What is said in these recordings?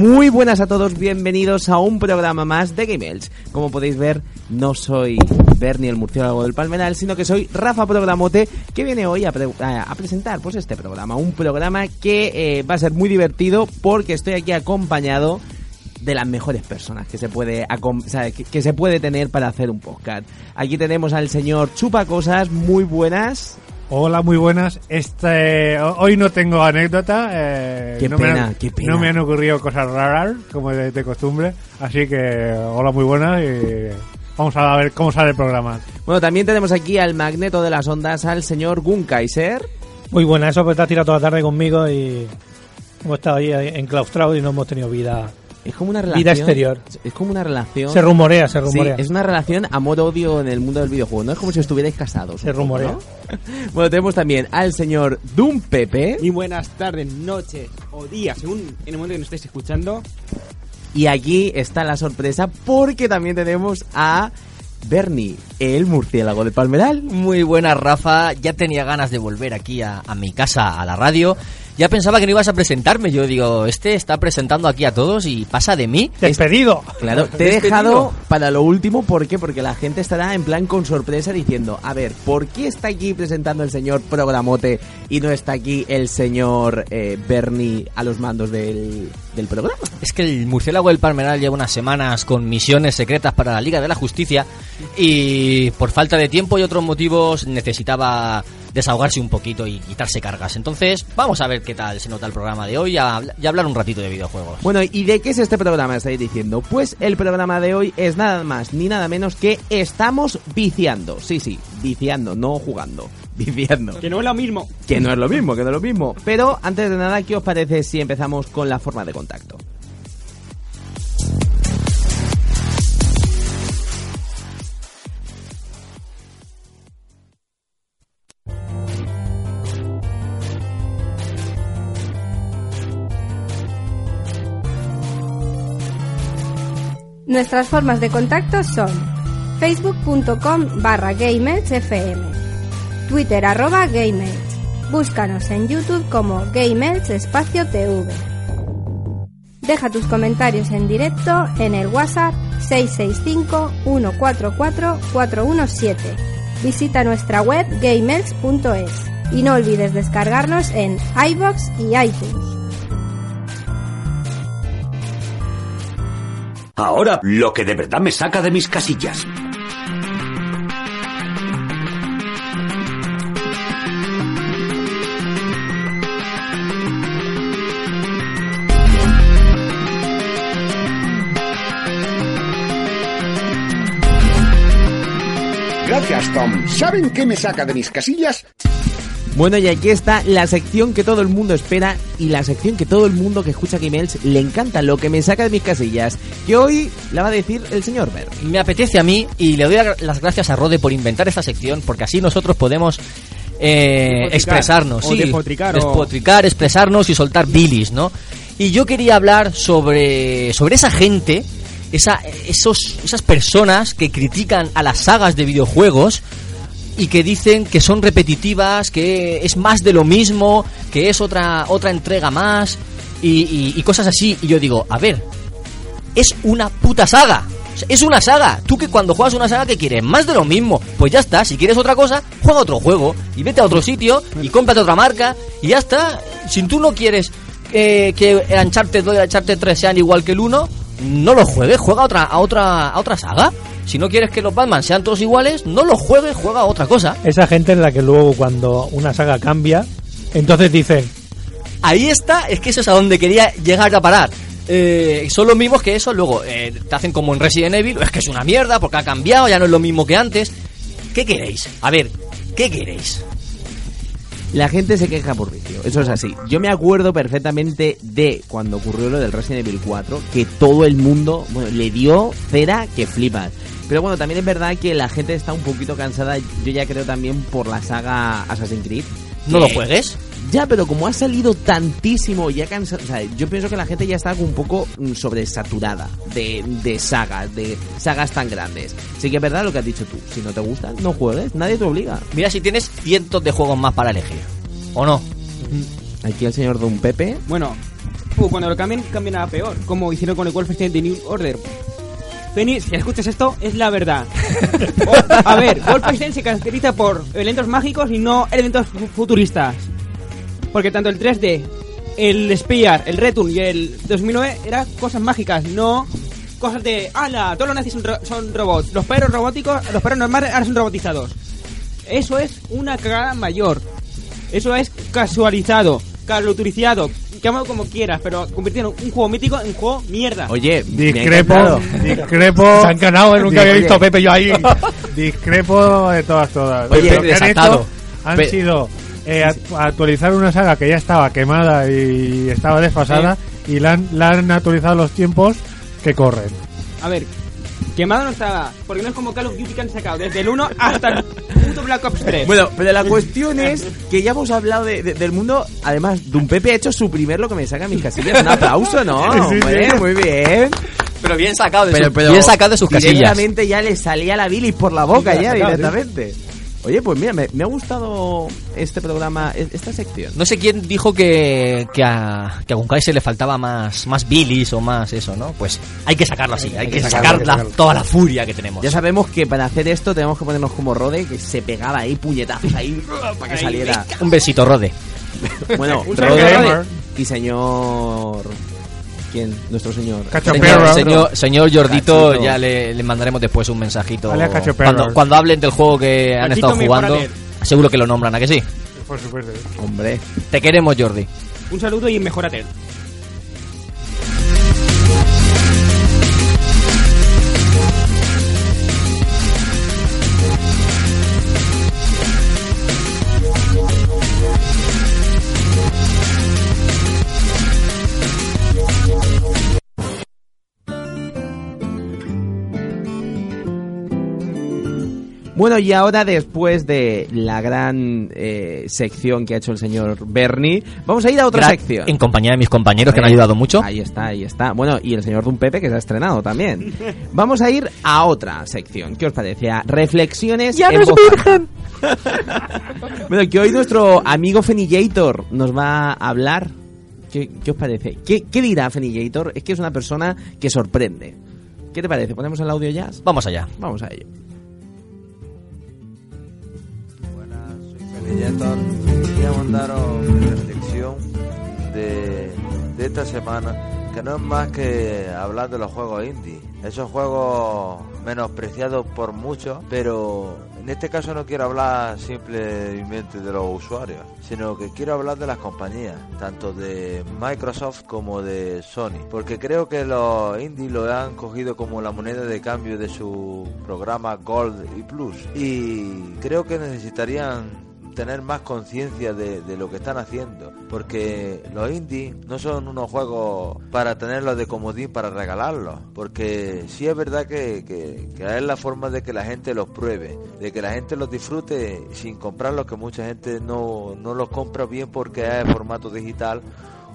Muy buenas a todos, bienvenidos a un programa más de Game. Como podéis ver, no soy Bernie el murciélago del Palmeral, sino que soy Rafa Programote, que viene hoy a, a- presentar pues este programa. Un programa que eh, va a ser muy divertido porque estoy aquí acompañado de las mejores personas que se puede que se puede tener para hacer un podcast. Aquí tenemos al señor Chupa Cosas, muy buenas. Hola, muy buenas. Este, ho- hoy no tengo anécdota. eh, Qué no me pena, han- qué pena. No me han ocurrido cosas raras, como de, de costumbre. Así que, hola, muy buenas. Y vamos a ver cómo sale el programa. Bueno, también tenemos aquí al magneto de las ondas, al señor Gunkaiser. Muy buena, eso pues te has tirado toda la tarde conmigo y hemos estado ahí enclaustrados y no hemos tenido vida. Es como una relación. Vida exterior. Es como una relación. Se rumorea, se Sí, rumorea. es una relación amor-odio en el mundo del videojuego, ¿no? Es como si estuvierais casados. Se poco, rumorea. ¿no? Bueno, tenemos también al señor Doom Pepe Muy buenas tardes, noches o días, según en el momento que nos estéis escuchando. y aquí está la sorpresa porque también tenemos a Bernie, el murciélago de Palmeral. Muy buena, Rafa. Ya tenía ganas de volver aquí a, a mi casa, a la radio. Ya pensaba que no ibas a presentarme. Yo digo, este está presentando aquí a todos y pasa de mí. Despedido. Claro, te he dejado para lo último, ¿por qué? Porque la gente estará en plan con sorpresa diciendo, a ver, ¿por qué está aquí presentando el señor Programote y no está aquí el señor eh, Bernie a los mandos del, del programa? Es que el murciélago del Palmeral lleva unas semanas con misiones secretas para la Liga de la Justicia y por falta de tiempo y otros motivos necesitaba desahogarse un poquito y quitarse cargas. Entonces, vamos a ver qué tal se nota el programa de hoy y, hablar un ratito de videojuegos. Bueno, ¿y de qué es este programa? Estáis diciendo. Pues el programa de hoy es nada más ni nada menos que estamos viciando. Sí, sí, viciando, no jugando. Viciando. Que no es lo mismo. Que no es lo mismo, que no es lo mismo. Pero antes de nada, ¿qué os parece si empezamos con la forma de contacto? Nuestras formas de contacto son facebook.com barra gamersfm, twitter arroba gamers, búscanos en youtube como gamers espacio tv. Deja tus comentarios en directo en el WhatsApp 665-144-417. Visita nuestra web gamers.es y no olvides descargarnos en iBox y iTunes. Ahora, lo que de verdad me saca de mis casillas. Gracias, Tom. ¿Saben qué me saca de mis casillas? Bueno, y aquí está la sección que todo el mundo espera y la sección que todo el mundo que escucha Gmails le encanta, lo que me saca de mis casillas, que hoy la va a decir el señor Ver. Me apetece a mí y le doy las gracias a Rode por inventar esta sección porque así nosotros podemos eh, Despotricar, expresarnos, o sí, despotricar, o- despotricar, expresarnos y soltar bilis, ¿no? Y yo quería hablar sobre sobre esa gente, esa esos esas personas que critican a las sagas de videojuegos y que dicen que son repetitivas, que es más de lo mismo, que es otra otra entrega más y, y- cosas así. Y yo digo, a ver, es una puta saga. Es una saga. Tú que cuando juegas una saga, ¿qué quieres? Más de lo mismo. Pues ya está. Si quieres otra cosa, juega otro juego. Y vete a otro sitio y cómprate otra marca. Y ya está. Si tú no quieres eh, que Uncharted 2 y Uncharted 3 sean igual que el 1, no los juegues. Juega a otra, a otra, a otra saga. Si no quieres que los Batman sean todos iguales, no los juegues, juega a otra cosa. Esa gente es la que luego cuando una saga cambia, entonces dicen, Ahí está, es que eso es a donde quería llegar a parar. Eh, son los mismos que eso, luego eh, te hacen como en Resident Evil, es que es una mierda porque ha cambiado, ya no es lo mismo que antes. ¿Qué queréis? A ver, ¿qué queréis? La gente se queja por vicio, eso es así. Yo me acuerdo perfectamente de cuando ocurrió lo del Resident Evil 4, que todo el mundo bueno, le dio cera que flipas. Pero bueno, también es verdad que la gente está un poquito cansada, yo ya creo también por la saga Assassin's Creed. ¿No lo juegues? Ya, pero como ha salido tantísimo, ya cansado, o sea, yo pienso que la gente ya está un poco mm, sobresaturada de, de sagas, de sagas tan grandes. Sí que es verdad lo que has dicho tú, si no te gustan, no juegues, nadie te obliga. Mira si tienes cientos de juegos más para elegir. ¿O no? Aquí el señor Don Pepe. Bueno, uh, cuando lo cambien, cambian a peor. Como hicieron con el Wolfenstein The New Order. Penny, si escuchas esto, es la verdad. O- a ver, Wolfenstein se caracteriza por elementos mágicos y no elementos fu- futuristas. Porque tanto el 3D, el Spear, el Return y el 2009 eran cosas mágicas, no cosas de, ala, todos los nazis son, ro- son robots. Los perros robóticos, los perros normales ahora son robotizados. Eso es una cagada mayor. Eso es casualizado, caloturiciado, llámalo como quieras, pero convirtieron un juego mítico en un juego mierda. Oye, Discrepo, discrepo. Se han ganado, ¿eh? Nunca había visto a Pepe yo ahí. Discrepo de todas, todas. Oye, lo que han hecho han Pe- sido eh, act- actualizar una saga que ya estaba quemada y estaba desfasada y la han, la han actualizado los tiempos que corren. A ver, quemado no estaba, porque no es como Call of Duty que han sacado desde el 1 hasta el puto Black Ops 3. Bueno, pero la cuestión es que ya hemos hablado de- de- del mundo. Además, Don Pepe ha hecho su primer lo que me saca mis casillas. Un aplauso, ¿no? Sí, sí, Hombre, sí. muy bien. Pero bien sacado de, Pero, su- pero bien sacado de sus casillas. Directamente ya le salía la bilis por la boca Sí, ya sacado, directamente. Oye, pues mira, me, me ha gustado este programa, e- esta sección. No sé quién dijo que, que a, que a Gunkai se le faltaba más, más bilis o más eso, ¿no? Pues hay que sacarlo así, hay, que, que sacar sacarlo, hay que la- sacarlo. toda la furia que tenemos. Ya sabemos que para hacer esto tenemos que ponernos como Rode, que se pegaba ahí puñetazos ahí para que saliera. Un besito, Rode. Bueno, Un Rode y señor... ¿Quién? Nuestro señor. Cacho Señor, Jordito, Cachito. ya le, le mandaremos después un mensajito. Vale. Cuando, cuando hablen del juego que han Cachito, estado jugando, seguro que lo nombran, ¿a que sí? Por supuesto. Hombre. Te queremos, Jordi. Un saludo y mejorate. Bueno, y ahora después de la gran eh, sección que ha hecho el señor Bernie, vamos a ir a otra Gra- sección. En compañía de mis compañeros que me han ayudado mucho. Ahí está, ahí está. Bueno, y el señor Dun Pepe que se ha estrenado también. Vamos a ir a otra sección. ¿Qué os parece? A reflexiones. ¡Ya no es alta. bueno, que hoy nuestro amigo Fenillator nos va a hablar. ¿Qué, qué os parece? ¿Qué, ¿Qué dirá Fenillator? Es que es una persona que sorprende. ¿Qué te parece? ¿Ponemos el audio ya? Vamos allá. Vamos a ello. Felillator, quería mandaros mi reflexión de, de esta semana, que no es más que hablar de los juegos indie. Esos juegos menospreciados por muchos, pero en este caso no quiero hablar simplemente de los usuarios, sino que quiero hablar de las compañías, tanto de Microsoft como de Sony, porque creo que los indie lo han cogido como la moneda de cambio de su programa Gold y Plus, y creo que necesitarían tener más conciencia de, lo que están haciendo porque los indies no son unos juegos para tenerlos de comodín para regalarlos porque sí es verdad que, que, que es la forma de que la gente los pruebe de que la gente los disfrute sin comprarlos que mucha gente no, los compra bien porque es formato digital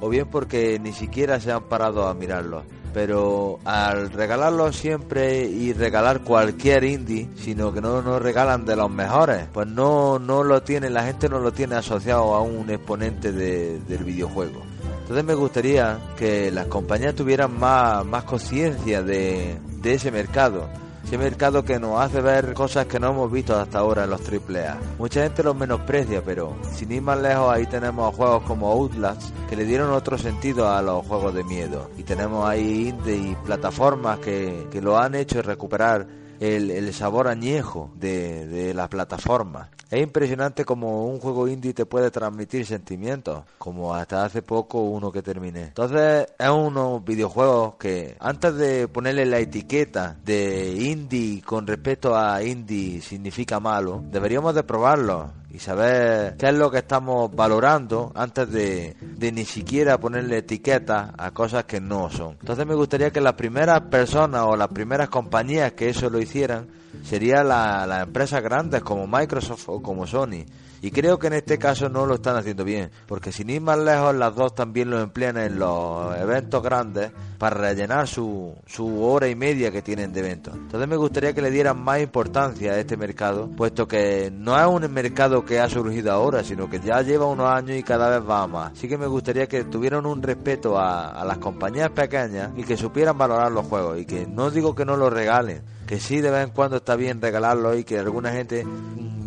o bien porque ni siquiera se han parado a mirarlos pero al regalarlo siempre y regalar cualquier indie, sino que no nos regalan de los mejores, pues no, no lo tiene, la gente no lo tiene asociado a un exponente de- del videojuego. Entonces me gustaría que las compañías tuvieran más, más conciencia de, de ese mercado. Ese mercado que nos hace ver cosas que no hemos visto hasta ahora en los AAA. Mucha gente los menosprecia, pero sin ir más lejos ahí tenemos juegos como Outlast que le dieron otro sentido a los juegos de miedo. Y tenemos ahí indie y plataformas que, que lo han hecho recuperar el, el sabor añejo de, de las plataformas. Es impresionante como un juego indie te puede transmitir sentimientos, como hasta hace poco uno que terminé. Entonces es unos videojuegos que antes de ponerle la etiqueta de indie con respecto a indie significa malo, deberíamos de probarlo y saber qué es lo que estamos valorando antes de, de ni siquiera ponerle etiqueta a cosas que no son. Entonces me gustaría que las primeras personas o las primeras compañías que eso lo hicieran serían la- las empresas grandes como Microsoft o como Sony. Y creo que en este caso no lo están haciendo bien, porque sin ir más lejos, las dos también lo emplean en los eventos grandes para rellenar su, su hora y media que tienen de eventos. Entonces me gustaría que le dieran más importancia a este mercado, puesto que no es un mercado que ha surgido ahora, sino que ya lleva unos años y cada vez va más. Así que me gustaría que tuvieran un respeto a, las compañías pequeñas y que supieran valorar los juegos y que no digo que no los regalen, que sí de vez en cuando está bien regalarlos y que alguna gente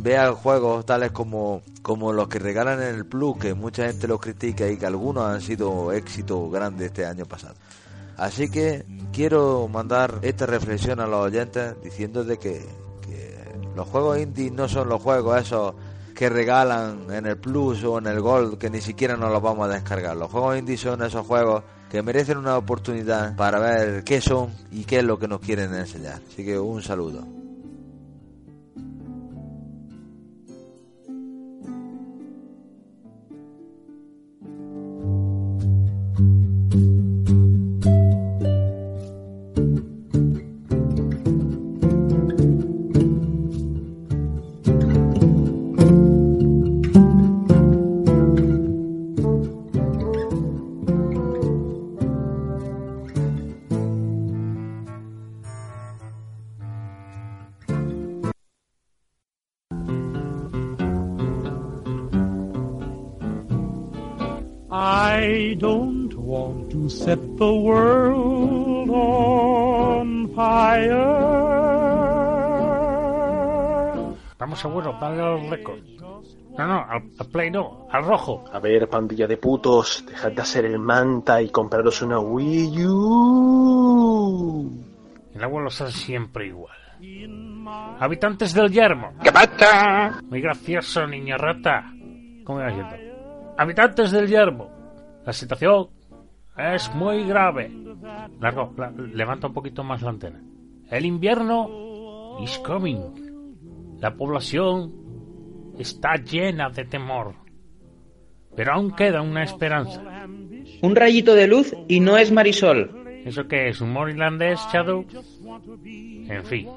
vea juegos tales como, como los que regalan en el Plus, que mucha gente los critica y que algunos han sido éxitos grandes este año pasado. Así que quiero mandar esta reflexión a los oyentes diciendo que, que los juegos indie no son los juegos esos que regalan en el Plus o en el Gold que ni siquiera nos los vamos a descargar. Los juegos indie son esos juegos que merecen una oportunidad para ver qué son y qué es lo que nos quieren enseñar. Así que un saludo. Set the world on fire. Vamos seguro, dale al récord. No, no, al, al play no, al rojo. A ver, pandilla de putos, dejad de hacer el manta y compraros una Wii U. El abuelo está siempre igual. Habitantes del yermo. ¿Qué pasa? Muy gracioso, niña rata. ¿Cómo iba diciendo? Habitantes del yermo. La situación es muy grave. Largo, la- levanta un poquito más la antena. El invierno is coming. La población está llena de temor. Pero aún queda una esperanza. Un rayito de luz y no es Marisol. ¿Eso qué es? ¿Humor irlandés, Shadow? En fin,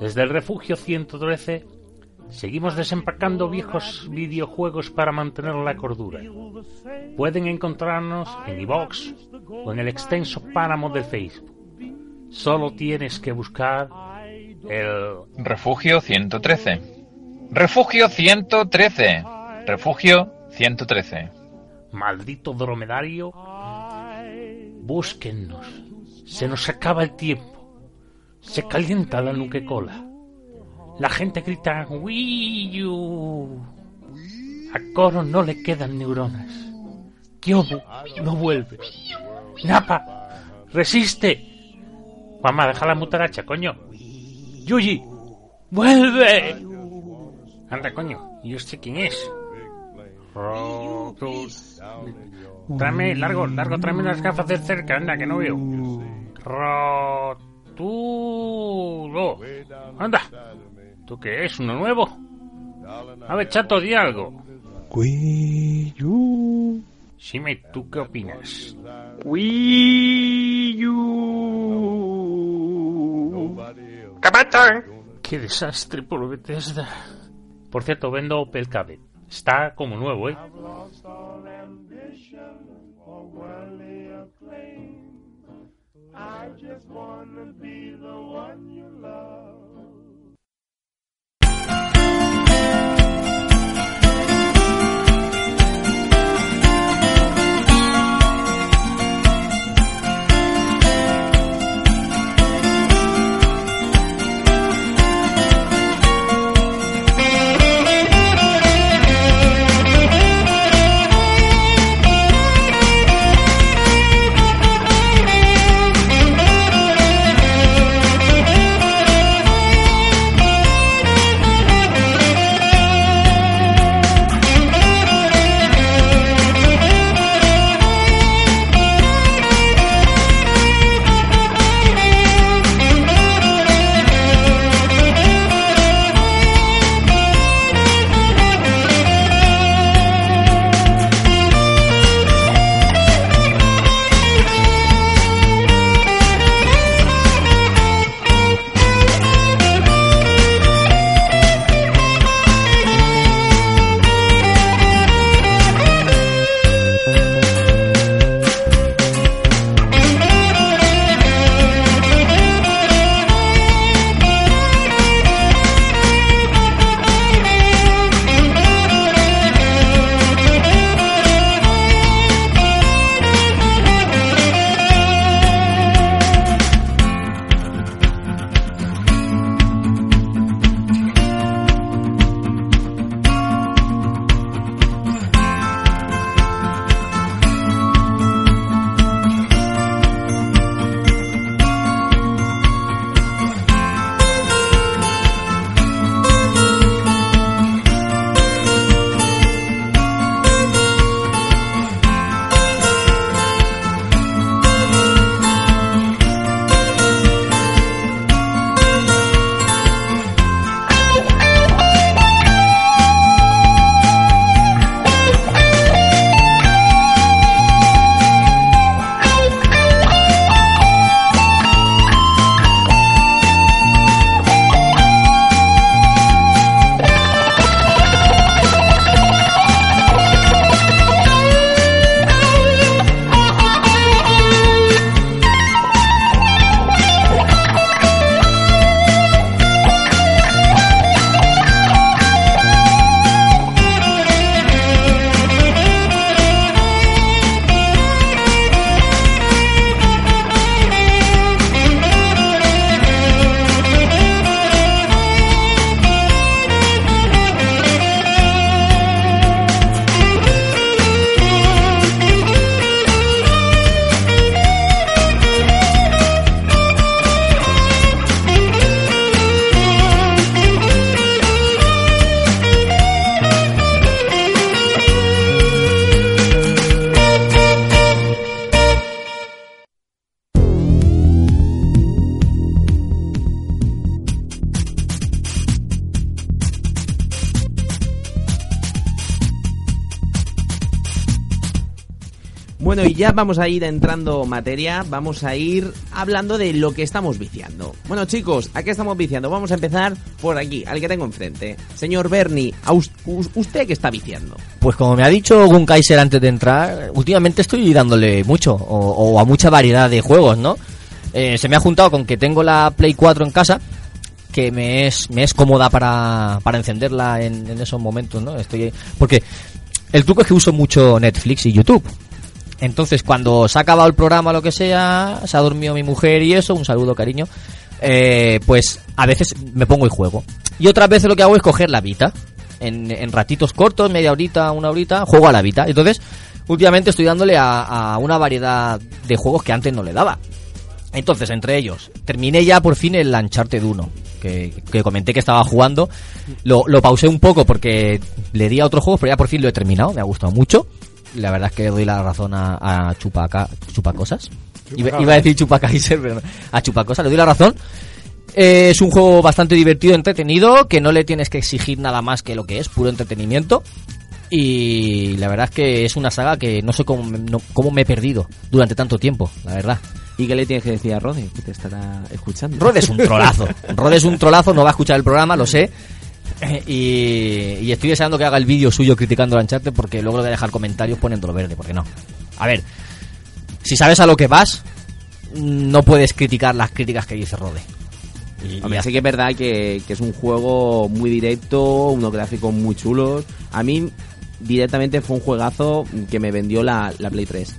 desde el refugio 113 seguimos desempacando viejos videojuegos para mantener la cordura. Pueden encontrarnos en iVox o en el extenso páramo del Facebook. Solo tienes que buscar el Refugio 113. Refugio 113. Refugio 113. maldito dromedario. Búsquennos. Se nos acaba el tiempo. Se calienta la nuquecola. La gente grita Wii U. A Coro no le quedan neuronas. Kyobu no vuelve. Napa, resiste. Mamá, deja la mutaracha, coño. Yuji, vuelve. Anda, coño, ¿y usted quién es? Roto- Tráeme, largo, largo, tráeme las gafas de cerca, anda, que no veo. Rotulo. Anda. ¿Tú qué es? ¿Uno nuevo? A ver, chato, di algo. Wii U. Shime, ¿tú qué opinas? Wii U. ¿Qué desastre por Bethesda. Por cierto, vendo Opel Cadet. Está como nuevo, ¿eh? I just wanna be the one you love. Ya vamos a ir entrando materia, vamos a ir hablando de lo que estamos viciando. Bueno, chicos, ¿a qué estamos viciando? Vamos a empezar por aquí, al que tengo enfrente. Señor Bernie, ¿a us- us- ¿usted qué está viciando? Pues como me ha dicho Gun Kaiser antes de entrar, últimamente estoy dándole mucho, o, o a mucha variedad de juegos, ¿no? Eh, se me ha juntado con que tengo la Play 4 en casa, que me es, me es cómoda para, para encenderla en, en esos momentos, ¿no? Estoy, porque el truco es que uso mucho Netflix y YouTube. Entonces, cuando se ha acabado el programa lo que sea, se ha dormido mi mujer y eso, un saludo, cariño, eh, pues a veces me pongo y juego. Y otras veces lo que hago es coger la Vita. En, en ratitos cortos, media horita, una horita, juego a la Vita. Entonces, últimamente estoy dándole a, a una variedad de juegos que antes no le daba. Entonces, entre ellos, terminé ya por fin el Uncharted 1, que, que comenté que estaba jugando. Lo, lo pausé un poco porque le di a otros juegos, pero ya por fin lo he terminado, me ha gustado mucho. La verdad es que doy la razón a, a Chupaca, Chupacosas. Iba, iba a decir Chupacaiser, pero no. a Chupacosas le doy la razón. Eh, es un juego bastante divertido, entretenido, que no le tienes que exigir nada más que lo que es, puro entretenimiento. Y la verdad es que es una saga que no sé cómo, me- no- cómo me he perdido durante tanto tiempo, la verdad. ¿Y qué le tienes que decir a Rode? Que te estará escuchando. Rod es un trolazo. Rod es un trolazo, no va a escuchar el programa, lo sé. Y, y estoy deseando que haga el vídeo suyo criticando el Uncharted porque luego le voy a dejar comentarios poniéndolo verde, porque no. A ver, si sabes a lo que vas, no puedes criticar las críticas que dice Rode. Y- Hombre, sí que es verdad que, que es un juego muy directo, unos gráficos muy chulos. A mí, directamente fue un juegazo que me vendió la, la Play 3.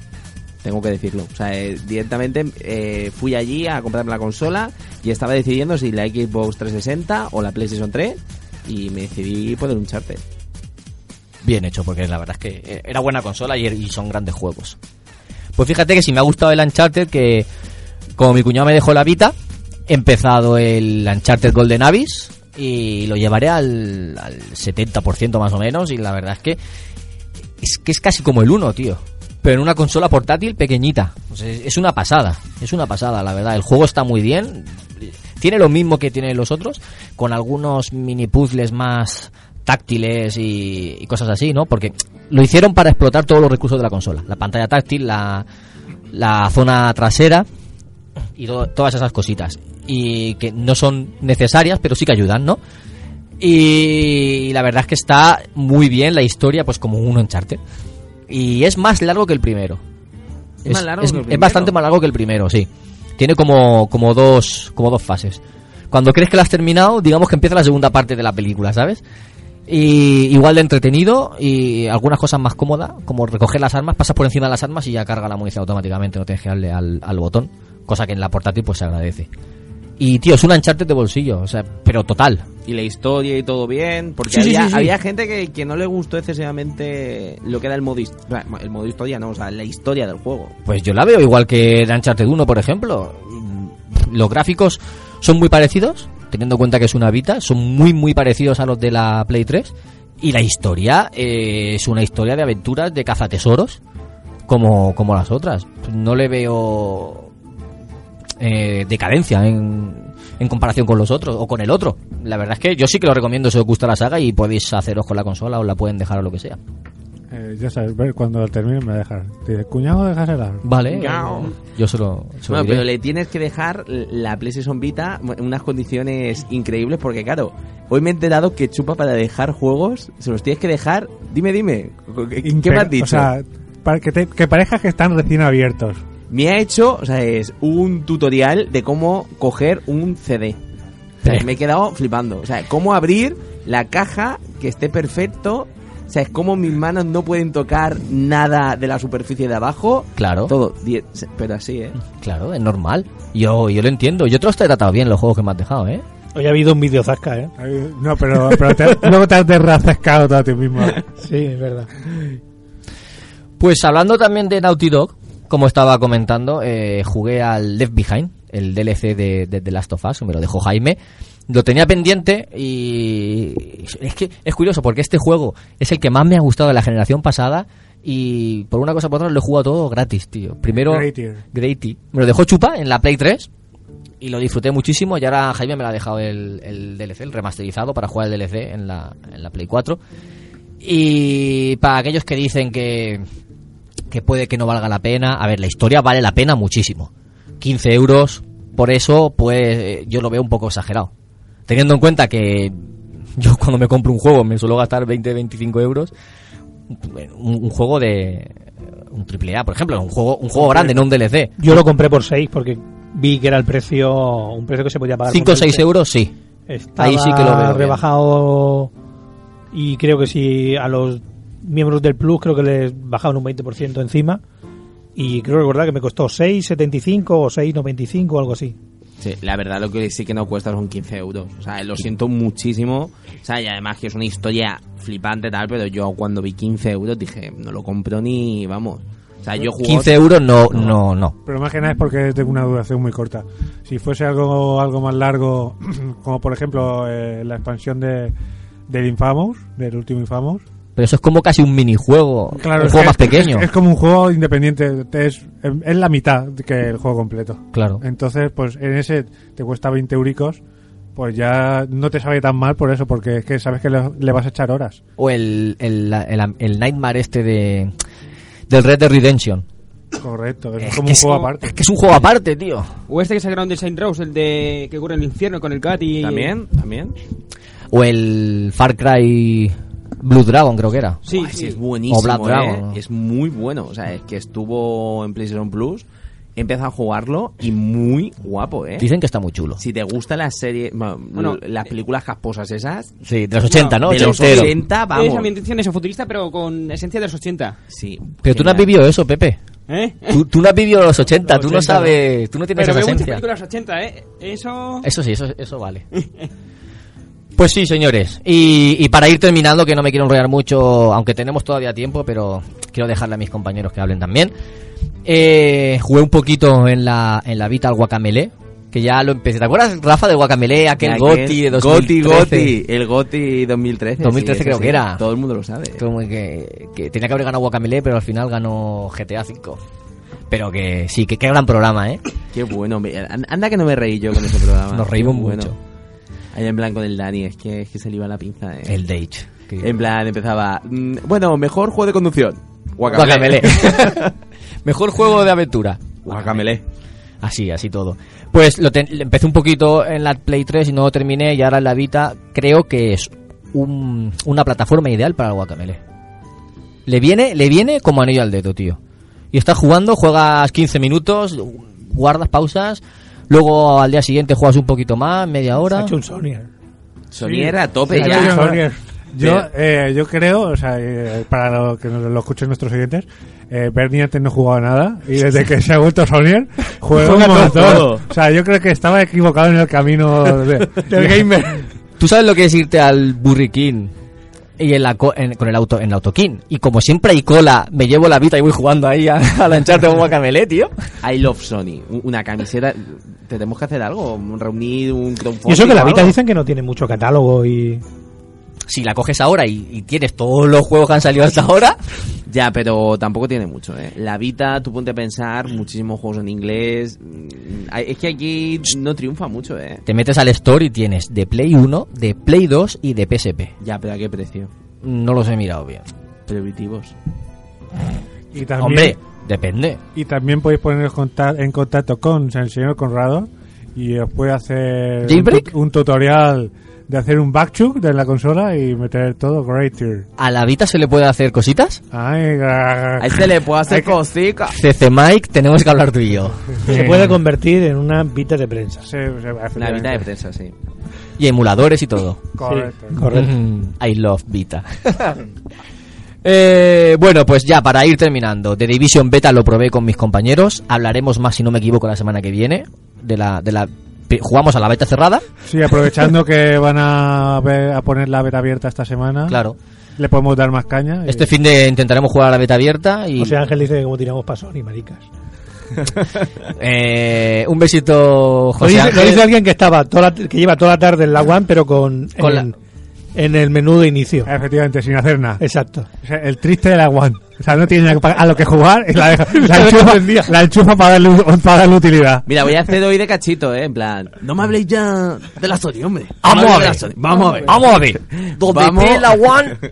Tengo que decirlo. O sea, eh, directamente eh, fui allí a comprarme la consola y estaba decidiendo si la Xbox 360 o la PlayStation 3 y me decidí por el Uncharted. Bien hecho, porque la verdad es que eh, era buena consola y, y son grandes juegos. Pues fíjate que si me ha gustado el Uncharted, que como mi cuñado me dejó la Vita, he empezado el Uncharted Golden Abyss y lo llevaré al, al 70% más o menos y la verdad es que es que es casi como el 1, tío. Pero en una consola portátil pequeñita. Es una pasada, es una pasada, la verdad. El juego está muy bien. Tiene lo mismo que tienen los otros, con algunos mini puzzles más táctiles y, y cosas así, ¿no? Porque lo hicieron para explotar todos los recursos de la consola. La pantalla táctil, la, la zona trasera y to- todas esas cositas. Y que no son necesarias, pero sí que ayudan, ¿no? Y la verdad es que está muy bien la historia, pues como un Uncharted. Y es más largo que el primero. ¿Es más largo es- que el es primero? bastante más largo que el primero, sí. Tiene como, como dos, como dos fases. Cuando crees que lo has terminado, digamos que empieza la segunda parte de la película, ¿sabes? Y igual de entretenido y algunas cosas más cómodas, como recoger las armas, pasas por encima de las armas y ya carga la munición automáticamente, no tienes que darle al, al botón, cosa que en la portátil pues se agradece. Y tío, es un Uncharted de bolsillo, o sea, pero total. Y la historia y todo bien, porque Sí, había, sí, sí. había gente que, que no le gustó excesivamente lo que era el modo, el modo historia, no, o sea, la historia del juego. Pues yo la veo igual que el Uncharted 1, por ejemplo. Los gráficos son muy parecidos, teniendo en cuenta que es una Vita, son muy, muy parecidos a los de la Play 3. Y la historia eh, es una historia de aventuras de cazatesoros, como, como las otras. No le veo eh, decadencia en, en comparación con los otros o con el otro. La verdad es que yo sí que lo recomiendo si os gusta la saga y podéis haceros con la consola o la pueden dejar o lo que sea. Eh, ya sabes, ver, cuando termine me dejas. Dice, cuñado, déjasela. Vale, yo se lo, se lo Bueno, diré. pero le tienes que dejar la PlayStation Vita en unas condiciones increíbles porque claro, hoy me he enterado que chupa para dejar juegos, se los tienes que dejar, dime, dime, ¿en qué me has dicho? O sea, para que, te, que parezca que están recién abiertos. Me ha hecho, o sea, es un tutorial de cómo coger un CD. O sea, me he quedado flipando. O sea, cómo abrir la caja que esté perfecto. O sea, es como mis manos no pueden tocar nada de la superficie de abajo. Claro. Todo. Pero así, ¿eh? Claro, es normal. Yo, yo lo entiendo. Yo te los he tratado bien los juegos que me has dejado, ¿eh? Hoy ha habido un vídeo zasca, ¿eh? No, pero, pero te- luego te has derrafescado todo a ti mismo. Sí, es verdad. Pues hablando también de Naughty Dog, como estaba comentando, eh, jugué al Left Behind, el DLC de, de The Last of Us, me lo dejó Jaime. Lo tenía pendiente y es que es curioso porque este juego es el que más me ha gustado de la generación pasada y por una cosa por otra lo he jugado todo gratis, tío. Primero. Grady. Me lo dejó Chupa en la Play 3 y lo disfruté muchísimo y ahora Jaime me lo ha dejado el, el DLC, el remasterizado para jugar el DLC en la, en la Play 4. Y para aquellos que dicen que, que puede que no valga la pena. A ver, la historia vale la pena muchísimo. 15 euros, por eso, pues eh, yo lo veo un poco exagerado. Teniendo en cuenta que yo cuando me compro un juego me suelo gastar 20-25 euros, un, un juego de un triple A, por ejemplo, un juego, un juego grande, no un DLC. Yo lo compré por 6 porque vi que era el precio, un precio que se podía pagar. 5 por o 6 DLC. euros, sí. Estaba Ahí sí que lo veo. bien. rebajado y creo que si a los miembros del Plus creo que les bajaban un 20% encima y creo recordar que me costó 6,75 o 6,95 o algo así. Sí, la verdad lo que sí que no cuesta son 15 euros. O sea, lo siento muchísimo. O sea, y además que es una historia flipante tal, pero yo cuando vi 15 euros dije, no lo compro ni, vamos. O sea, yo jugué... 15 euros no, no, no. Pero más que nada es porque es de una duración muy corta. Si fuese algo algo más largo, como por ejemplo eh, la expansión de del Infamous, del último Infamous. Pero eso es como casi un minijuego, un es juego más es- pequeño. Es, es como un juego independiente, te- es, es la mitad que el juego completo. Claro. Entonces, pues en ese te cuesta 20 euricos, pues ya no te sabe tan mal por eso, porque es que sabes que le, le vas a echar horas. O el, el, el, el Nightmare este de del Red Dead Redemption. Correcto, es, Es como un es- juego aparte. Es que es un juego aparte, tío. O este que sacaron de Saint Rose, el de que ocurre en el infierno con el cat y... También, también. O el Far Cry Blue Dragon, creo que era. Sí, sí. es buenísimo, O Black ¿eh? Dragon. Es muy bueno. O sea, es que estuvo en PlayStation Plus. He empezado a jugarlo y muy guapo, ¿eh? Dicen que está muy chulo. Si te gusta la serie, bueno, las películas casposas esas, Sí, de los 80, ¿no? de los Ochentero. 80, vamos. Es ambientación eso, futurista, pero con esencia de los 80. Sí. Pero tú no has genial. vivido eso, Pepe. ¿Eh? Tú, tú no has vivido los 80, tú no 80, sabes, tú no tienes Pero esa veo muchas esencia. películas 80, ¿eh? Eso... Eso sí, eso, eso vale. Pues sí, señores. Y, y para ir terminando, que no me quiero enrollar mucho, aunque tenemos todavía tiempo, pero quiero dejarle a mis compañeros que hablen también. Eh, jugué un poquito en la, en la Vita al Guacamele, que ya lo empecé. ¿Te acuerdas, Rafa, del Guacamele? Aquel Goti de 2013. Goti, Goti. El Goti 2013. 2013 sí, creo que era. Todo el mundo lo sabe. Como que, que tenía que haber ganado Guacamele, pero al final ganó GTA V. Pero que sí, que qué gran programa, ¿eh? Qué bueno. Anda que no me reí yo con ese programa. Nos Qué reímos bueno. Ahí en blanco del Dani, es que, es que se le iba la pinza. Eh. El Dage. que- En plan, empezaba. mm, Bueno, mejor juego de conducción. Guacamele. Mejor juego de aventura. Guacamele. Así, así todo. Pues lo ten- empecé un poquito en la Play 3 y no lo terminé y ahora en la Vita creo que es un- una plataforma ideal para el Guacamele. Le viene, le viene como anillo al dedo, tío. Y estás jugando, juegas 15 minutos, guardas pausas, luego al día siguiente juegas un poquito más, media Se hora. ha hecho un Sonyer. Sonier a tope Sí, ya. yo- eh, yo creo, o sea, eh, para lo que nos, lo escuchen nuestros oyentes, eh, Bernie antes no jugaba nada y desde que se ha vuelto Sonier juega un Juega montón. todo. O sea, yo creo que estaba equivocado en el camino de- del gamer. ¿Tú sabes lo que es irte al burriquín y en la co- en- con el auto en el autoquín? Y como siempre hay cola, me llevo la Vita y voy jugando ahí a, a lancharte un Guacamele, tío. I love Sony. Una camiseta. Tenemos que hacer algo. Reunir un crowdfunding. Y eso que la Vita dicen que no tiene mucho catálogo y... Si la coges ahora y, y tienes todos los juegos que han salido hasta ahora, Ya, pero tampoco tiene mucho, ¿eh? La Vita, tú ponte a pensar, muchísimos juegos en inglés. mm, Es que aquí no triunfa mucho, ¿eh? te metes al store y tienes de Play 1, de Play 2 y de PSP. Ya, pero ¿a qué precio? No los he mirado bien. Prohibitivos. Y también, Hombre, depende. y también podéis poneros conta- en contacto con el señor Conrado y os puede hacer un, ¿Jailbreak? tu- un tutorial de hacer un backchuck de la consola y meter todo greater. ¿A la Vita se le puede hacer cositas? Ay, A este le puedo hacer cositas. CC Mike, tenemos que hablar tú y yo. Se puede convertir en una Vita de prensa. Sí, Una Vita de prensa, sí. Y emuladores y todo. Correcto. Sí, correcto. I love Vita. Eh, bueno, pues ya para ir terminando, The Division Beta lo probé con mis compañeros. Hablaremos más, si no me equivoco, la semana que viene. De la, de la, jugamos a la beta cerrada. Sí, aprovechando que van a, ver- a poner la beta abierta esta semana. Claro. Le podemos dar más caña. y- Este fin de intentaremos jugar a la beta abierta y O sea, Ángel dice que como tiramos para Sony, maricas. eh, un besito, Lo José dice, lo dice alguien que estaba toda la- que lleva toda la tarde en la One, pero con, Con en, en el menú de inicio. Efectivamente, sin hacer nada. Exacto. O sea, el triste de la One. O sea, no tiene nada que pa- a lo que jugar y la, deja- la enchufa, la enchufa para darle, para darle utilidad. Mira, voy a hacer hoy de cachito, ¿eh? En plan, no me habléis ya de la Sony, hombre. Vamos No a ver. la Sony. Vamos a ver. Vamos a ver. Donde esté la One.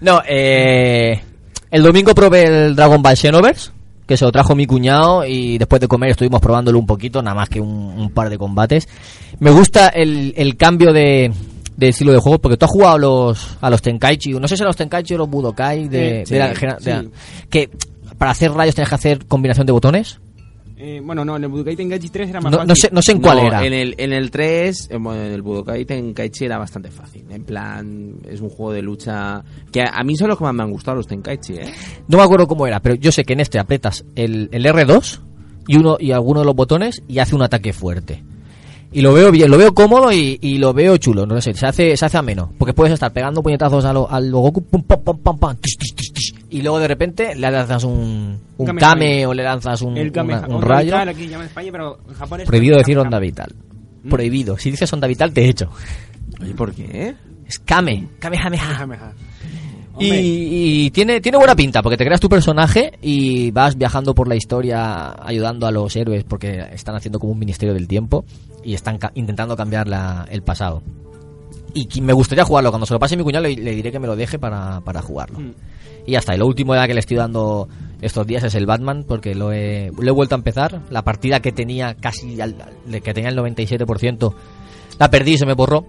No, eh. El domingo probé el Dragon Ball Xenoverse, que se lo trajo mi cuñado y después de comer estuvimos probándolo un poquito, nada más que un, un par de combates. Me gusta el, el cambio de, de estilo de juego, porque tú has jugado a los, a los Tenkaichi, no sé si a los Tenkaichi o los Budokai, de, Eh, sí, de la gena- de la- sí. que para hacer rayos tienes que hacer combinación de botones. Eh, bueno, no, en el Budokai Tenkaichi 3 era más No- fácil. no sé- no sé en cuál era. En el, en el 3, eh, bueno, en el Budokai Tenkaichi era bastante fácil. En plan, es un juego de lucha que a, a mí son los que más me han gustado los Tenkaichi, ¿eh? No me acuerdo cómo era, pero yo sé que en este apretas el, el R2 y uno y alguno de los botones y hace un ataque fuerte. Y lo veo bien, lo veo cómodo y, y lo veo chulo, no sé, se hace, se hace ameno. Porque puedes estar pegando puñetazos a lo, al Goku, pum, pam, pam, pam, pam, tish, tish, tish, tish, y luego de repente le lanzas un, un. Kame o le lanzas un, El Kame- una- un onda rayo. vital, aquí llama en España, pero en Japón es Prohibido decir Kame- onda vital. Mm. Prohibido. Si dices onda vital, te echo. ¿Y por qué? Es Kame. Kamehameha. Kamehameha. Y, y tiene, tiene buena pinta, porque te creas tu personaje y vas viajando por la historia ayudando a los héroes, porque están haciendo como un ministerio del tiempo y están ca- intentando cambiar la- el pasado. Y me gustaría jugarlo. Cuando se lo pase a mi cuñado, le, le diré que me lo deje para, para jugarlo. Mm. Y ya está. Y lo último ya que le estoy dando estos días es el Batman, porque lo he, lo he vuelto a empezar. La partida que tenía casi, al- que tenía el 97%, la perdí y se me borró.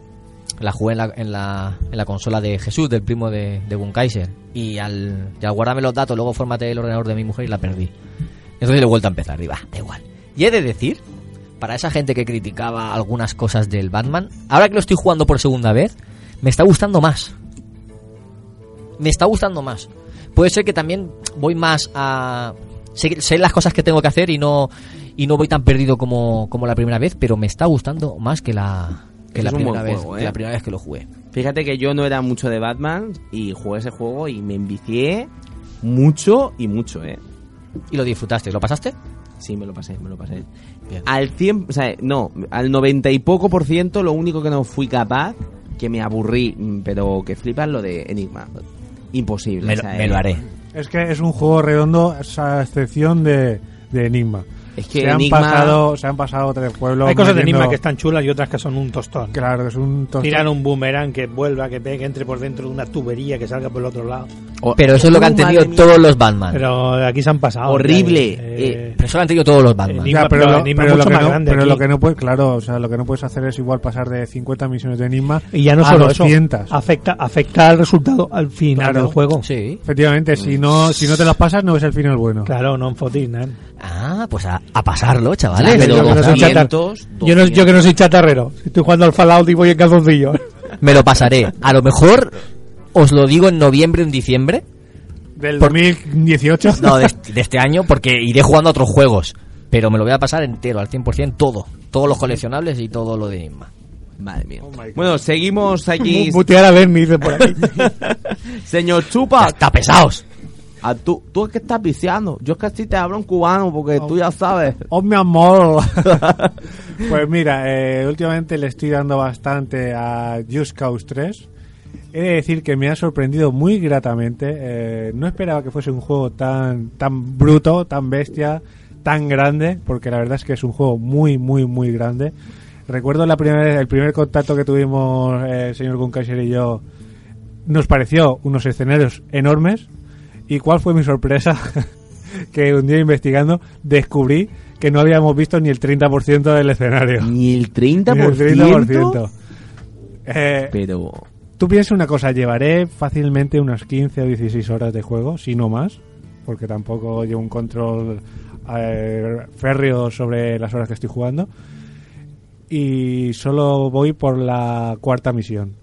La jugué en la, en la, consola de Jesús, del primo de, de Bunkaiser. Y al, y al guardarme los datos, luego formateé el ordenador de mi mujer y la perdí. Entonces le he vuelto a empezar. Y va, da igual. Y he de decir, para esa gente que criticaba algunas cosas del Batman, ahora que lo estoy jugando por segunda vez, me está gustando más. Me está gustando más. Puede ser que también voy más a... Sé, sé las cosas que tengo que hacer y no y no voy tan perdido como, como la primera vez, pero me está gustando más que la, que Es la primera vez, juego, que ¿eh? la primera vez que lo jugué. Fíjate que yo no era mucho de Batman y jugué ese juego y me envicié mucho y mucho, ¿eh? ¿Y lo disfrutaste? ¿Lo pasaste? Sí, me lo pasé, me lo pasé. Bien. Al 100, o sea, no, al 90 y poco por ciento, lo único que no fui capaz, que me aburrí, mm, pero que flipas lo de Enigma. Imposible. Me o lo, sea, me eh, lo haré. Es que es un juego redondo, a excepción de, de Enigma. Es que se, han Enigma- pasado, se han pasado tres pueblos. Hay cosas de Enigma que están chulas y otras que son un tostón. Claro, es un tostón. Tiran un boomerang que vuelva, que pegue, entre por dentro de una tubería que salga por el otro lado. Pero eso es lo que han tenido mía. todos los Batman. Pero aquí se han pasado. Horrible. Eh, Eh, Pero eso lo han tenido todos los Batman. Enigma, Ya, pero pero lo, Enigma pero mucho lo que más no, grande pero aquí. lo que no puedes, claro, o sea, lo que no puedes hacer es igual pasar de 50 misiones de Enigma Y ya no a solo eso, 200. afecta, afecta al resultado al final Claro. del juego. Sí. Efectivamente, si no, si no te las pasas, no es el final bueno. Claro, no en fotis, ¿no? Ah, pues a, a pasarlo, chavales. Yo que no soy 200, chatar- Yo, no, yo que no soy chatarrero. Si estoy jugando al Fallout y voy en calzoncillos. Me lo pasaré. A lo mejor os lo digo en noviembre o en diciembre. Del Por- 2018. No, de, este- de este año, porque iré jugando a otros juegos. Pero me lo voy a pasar entero, al 100%, todo. Todos los coleccionables y todo lo de Enigma. Madre mía. Oh bueno, seguimos aquí. Mutear a Bernie, dice por aquí. Señor Chupa, ¡Está pesados! A tú, tú es que estás viciando. Yo es que te hablo en cubano porque tú ya sabes. Oh, mi amor. pues mira, eh, últimamente le estoy dando bastante a Just Cause 3. He de decir que me ha sorprendido muy gratamente. Eh, no esperaba que fuese un juego tan, tan bruto, tan bestia, tan grande, porque la verdad es que es un juego muy, muy, muy grande. Recuerdo la primera el primer contacto que tuvimos eh, el señor Gunkaiser y yo. Nos pareció unos escenarios enormes. ¿Y cuál fue mi sorpresa? que un día investigando descubrí que no habíamos visto ni el 30% del escenario. Ni el 30%. Ni el 30%. Eh, Pero. tú piensas una cosa, llevaré fácilmente unas 15 o 16 horas de juego, si no más, porque tampoco llevo un control eh, férreo sobre las horas que estoy jugando. Y solo voy por la cuarta misión.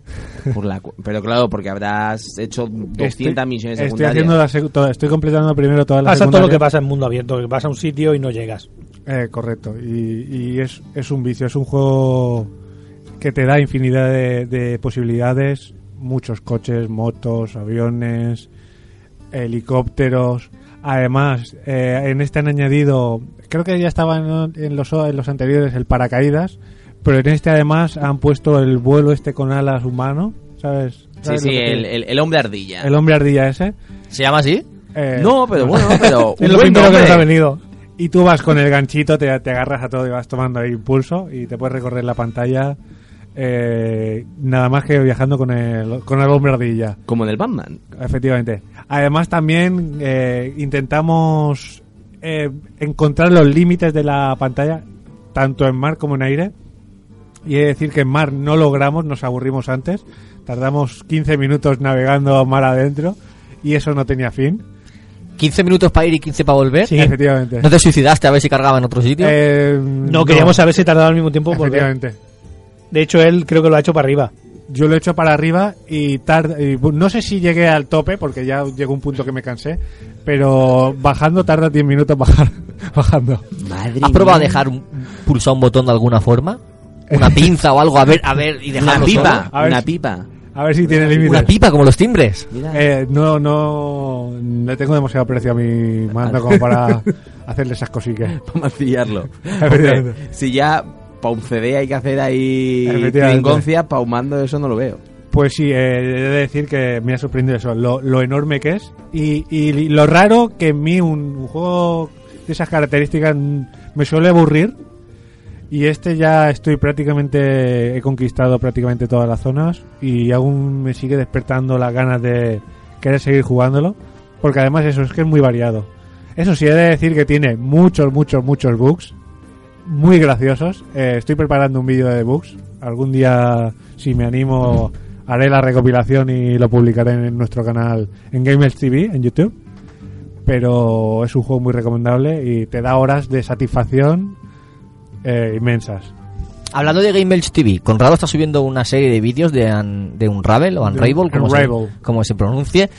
Por la, cu- pero claro, porque habrás hecho 200 Estoy- misiones estoy secundarias. haciendo la sec- toda- estoy completando primero todas las Pasa todo lo que pasa en mundo abierto, que vas a un sitio y no llegas. Eh, correcto. Y, y es, es un vicio, es un juego que te da infinidad de, de posibilidades, muchos coches, motos, aviones, helicópteros. Además, eh, en este han añadido, creo que ya estaba en, en los, en los anteriores el paracaídas, pero en este además han puesto el vuelo este con alas humano, ¿sabes? Sí, ¿Sabes sí, el, el, el hombre ardilla. el hombre ardilla ese. ¿Se llama así? Eh, No, pero bueno, pero. Es lo primero que nos ha venido. Y tú vas con el ganchito, te, te agarras a todo y vas tomando ahí impulso y te puedes recorrer la pantalla eh, nada más que viajando con el, con el hombre ardilla. Como en el Batman. Efectivamente. Además también eh, intentamos eh, encontrar los límites de la pantalla, tanto en mar como en aire. Y he de decir que en mar no logramos, nos aburrimos antes. Tardamos 15 minutos navegando mar adentro y eso no tenía fin. 15 minutos para ir y 15 para volver. Sí, efectivamente. ¿No te suicidaste a ver si cargaba en otro sitio? Eh, No, queríamos saber si tardaba al mismo tiempo volver. Efectivamente. De hecho, él creo que lo ha hecho para arriba. Yo lo he hecho para arriba y tarda, y no sé si llegué al tope porque ya llegó un punto que me cansé, pero bajando tarda 10 minutos bajar, bajando. Madre ¿Has probado a dejar un, pulsar un botón de alguna forma? Una pinza o algo, a ver, a ver, y dejarlo Una pipa, solo? A ver una si- pipa. A ver si tiene límites. Una pipa como los timbres. Mira. Eh, no, no, le tengo demasiado precio a mi mando como para hacerle esas cositas. Para mancillarlo. Efectivamente. Hombre, si ya para un CD hay que hacer ahí Efectivamente. trinconcia, pa' un mando eso no lo veo. Pues sí, eh, he de decir que me ha sorprendido eso, lo, lo enorme que es y, y lo raro que en mí un, un juego de esas características mm, me suele aburrir y este ya estoy prácticamente, he conquistado prácticamente todas las zonas y aún me sigue despertando las ganas de querer seguir jugándolo porque además eso es que es muy variado. Eso sí, he de decir que tiene muchos, muchos, muchos bugs muy graciosos. Eh, estoy preparando un vídeo de bugs. Algún día, si me animo, haré la recopilación y lo publicaré en nuestro canal en Gamers TV, en YouTube. Pero es un juego muy recomendable y te da horas de satisfacción eh, inmensas. Hablando de Game Elch TV, Conrado está subiendo una serie de vídeos de, un, de Unravel o De Unravel, como, se, Unravel. como se pronuncie,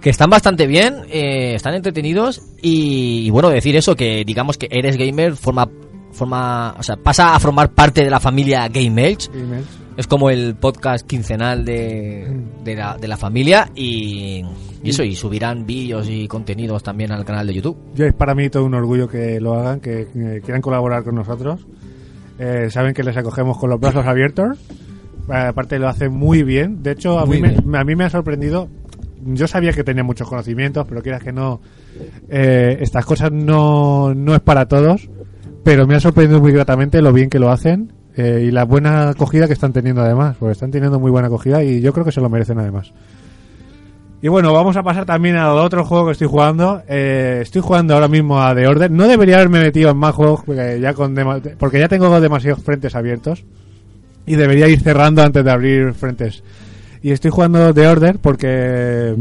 que están bastante bien, eh, están entretenidos y, y bueno, decir eso, que digamos que eres gamer, forma, forma, o sea, pasa a formar parte de la familia Game Elch. Es como el podcast quincenal de, de, la, de la familia y, y eso, y subirán vídeos y contenidos también al canal de YouTube. Yo es para mí todo un orgullo que lo hagan, que, que quieran colaborar con nosotros. Eh, saben que les acogemos con los brazos abiertos. Eh, aparte lo hacen muy bien. De hecho, a Muy mí, me, a mí me ha sorprendido. Yo sabía que tenía muchos conocimientos, pero quieras que no, eh, estas cosas no, no es para todos. Pero me ha sorprendido muy gratamente lo bien que lo hacen eh, y la buena acogida que están teniendo además. Porque están teniendo muy buena acogida y yo creo que se lo merecen además. Y bueno, vamos a pasar también al otro juego que estoy jugando. Eh, estoy jugando ahora mismo a The Order. No debería haberme metido en más juegos porque ya, con porque ya tengo demasiados frentes abiertos. Y debería ir cerrando antes de abrir frentes. Y estoy jugando The Order porque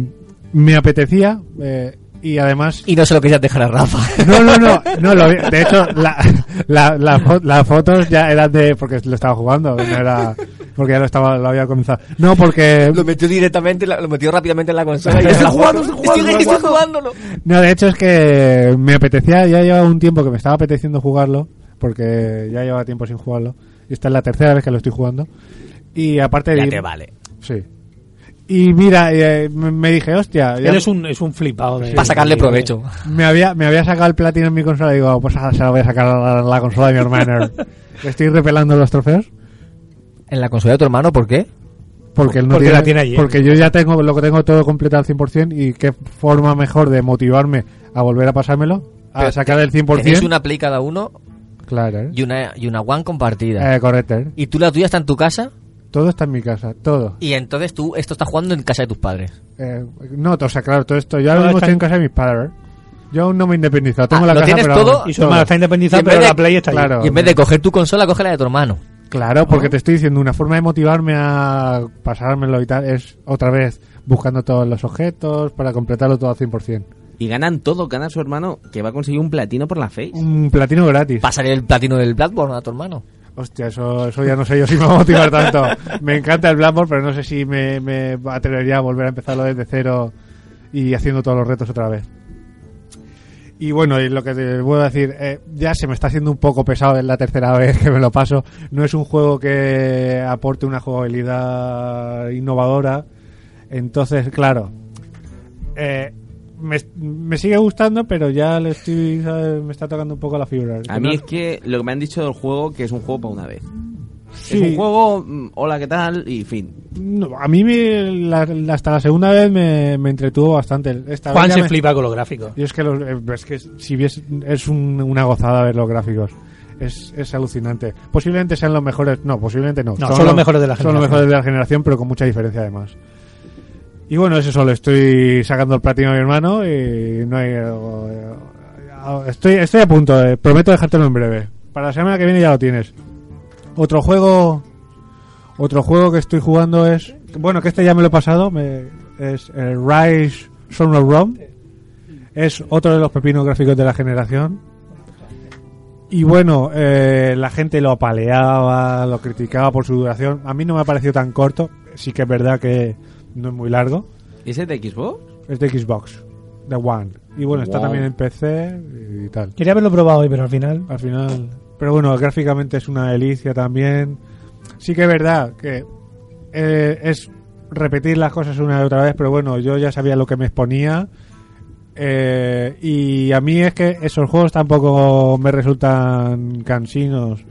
me apetecía. eh, y además... Y no se lo querías dejar a Rafa. No, no, no. no lo de hecho, la, la- la las fotos ya eran de... Porque lo estaba jugando. No era... Porque ya lo, estaba, lo había comenzado. No, porque... Lo metió directamente, lo metió rápidamente en la consola. y la jugando, estoy, jugando, estoy jugándolo. No, de hecho es que me apetecía, ya llevaba un tiempo que me estaba apeteciendo jugarlo, porque ya llevaba tiempo sin jugarlo, y esta es la tercera vez que lo estoy jugando. Y aparte... Ya de- te vale. Sí. Y mira, eh, me dije, hostia... ya- Él es un, es un flipado. De, Para sacarle provecho. Me había, me había sacado el platino en mi consola y digo, pues ahora se lo voy a sacar a la, la consola de mi hermano. Estoy repelando los trofeos. ¿En la consola de tu hermano por qué? Porque él no Porque tiene, la tiene allí. porque yo ya tengo lo que tengo todo completado al 100% y qué forma mejor de motivarme a volver a pasármelo, a Pero sacar el 100%. Tenéis una Play cada uno Claro, ¿eh? y una, y una One compartida. Eh, correcto. ¿eh? ¿Y tú la tuya está en tu casa? Todo está en mi casa, todo. Y entonces tú esto estás jugando en casa de tus padres. Eh, no, o sea, claro, todo esto. Yo ahora mismo está estoy en- casa de mis padres. Yo aún no me he independizado. Tengo Ah, la ¿lo casa, tienes pero todo? Y su hermano está en pero de- la Play está. Claro. Y en vez de coger tu consola, coge la de tu hermano. Claro, porque te estoy diciendo, una forma de motivarme a pasármelo y tal es otra vez buscando todos los objetos para completarlo todo al 100%. Y ganan todo, gana su hermano, que va a conseguir un platino por la Face. Un platino gratis. Pásale el platino del Bloodborne a tu hermano. Hostia, eso, eso ya no sé yo si me va a motivar tanto. Me encanta el Bloodborne, pero no sé si me, me atrevería a volver a empezarlo desde cero y haciendo todos los retos otra vez. Y bueno, y lo que te puedo decir, eh, ya se me está haciendo un poco pesado en la tercera vez que me lo paso. No es un juego que aporte una jugabilidad innovadora. Entonces, claro, eh, me, me sigue gustando, pero ya le estoy, ¿sabes? me está tocando un poco la fibra. A mí es que lo que me han dicho del juego que es un juego para una vez. Sí. Es un juego, mm, hola, ¿qué tal? Y fin. No, a mí me- la- la- hasta la segunda vez me, me entretuvo bastante. Esta Juan vez se me- flipa con los gráficos. Y es que, los- eh, es que si ves, es un- una gozada ver los gráficos. es, es alucinante. Posiblemente sean los mejores, no, posiblemente no. No, son los mejores de la Son los generación. mejores de la generación, pero con mucha diferencia además. Y bueno, es eso, le estoy sacando el platino a mi hermano y no hay... eh, Estoy, estoy a punto, eh, prometo dejártelo en breve. Para la semana que viene ya lo tienes. Otro juego... Otro juego que estoy jugando es... Bueno, que este ya me lo he pasado, me- es Rise Son of Rome. Es otro de los pepinos gráficos de la generación. Y bueno, eh, la gente lo apaleaba, lo criticaba por su duración. A mí no me ha parecido tan corto. Sí que es verdad que no es muy largo. ¿Es de Xbox? Es de Xbox, de One. Y bueno, está Wow. también en PC y tal. Quería haberlo probado hoy, pero al final. Al final. Pero bueno, gráficamente es una delicia también. Sí que es verdad que eh, es repetir las cosas una y otra vez, pero bueno, yo ya sabía lo que me exponía. Eh, y a mí es que esos juegos tampoco me resultan cansinos.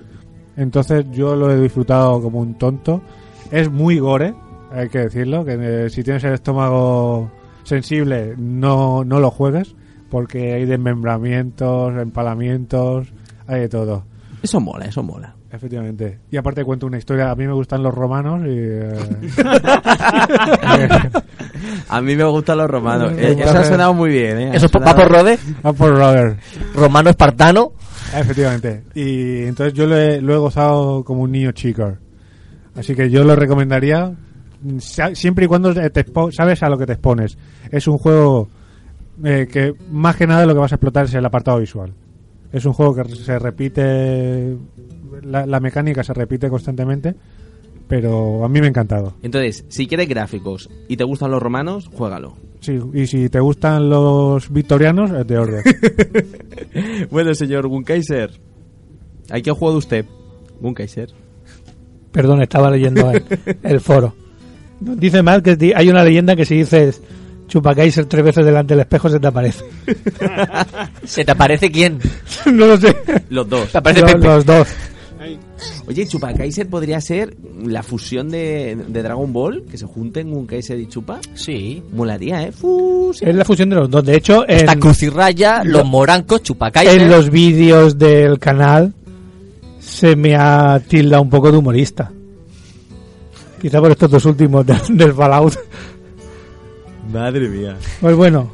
Entonces yo lo he disfrutado como un tonto. Es muy gore, hay que decirlo, que eh, si tienes el estómago sensible no, no lo juegues, porque hay desmembramientos, empalamientos, hay de todo. Eso mola, eso mola. Efectivamente. Y aparte cuento una historia, a mí me gustan los romanos y... eh, A mí me gustan los romanos. Eh, Eso ha sonado muy bien, ¿eh? ¿Eso sonado- va por Rode? Va por Roder. Romano espartano. Efectivamente. Y entonces yo lo he, lo he gozado como un niño chico. Así que yo lo recomendaría siempre y cuando te expo- sabes a lo que te expones. Es un juego eh, que más que nada lo que vas a explotar es el apartado visual. Es un juego que se repite, la, la mecánica se repite constantemente, pero a mí me ha encantado. Entonces, si quieres gráficos y te gustan los romanos, juégalo. Sí, y si te gustan los victorianos, es de orden. bueno, señor Gunkaiser. ¿A qué ha jugado usted? Gunkaiser. Perdón, estaba leyendo el, el foro. Dice mal que hay una leyenda que si dices Chupacaiser tres veces delante del espejo se te aparece. ¿Se te aparece quién? no lo sé. Los dos. Te aparece Los- Pepe. los dos. Oye, Chupacaiser podría ser la fusión de, de Dragon Ball, que se junten Gunkaiser y Chupa. Sí. Molaría, ¿eh? Fusión. Es la fusión de los dos. De hecho, en, Está Cruz y Raya, los morancos, Chupacaiser. en los vídeos del canal se me ha tildado un poco de humorista. Quizá por estos dos últimos del, del Fallout. Madre mía. Pues bueno,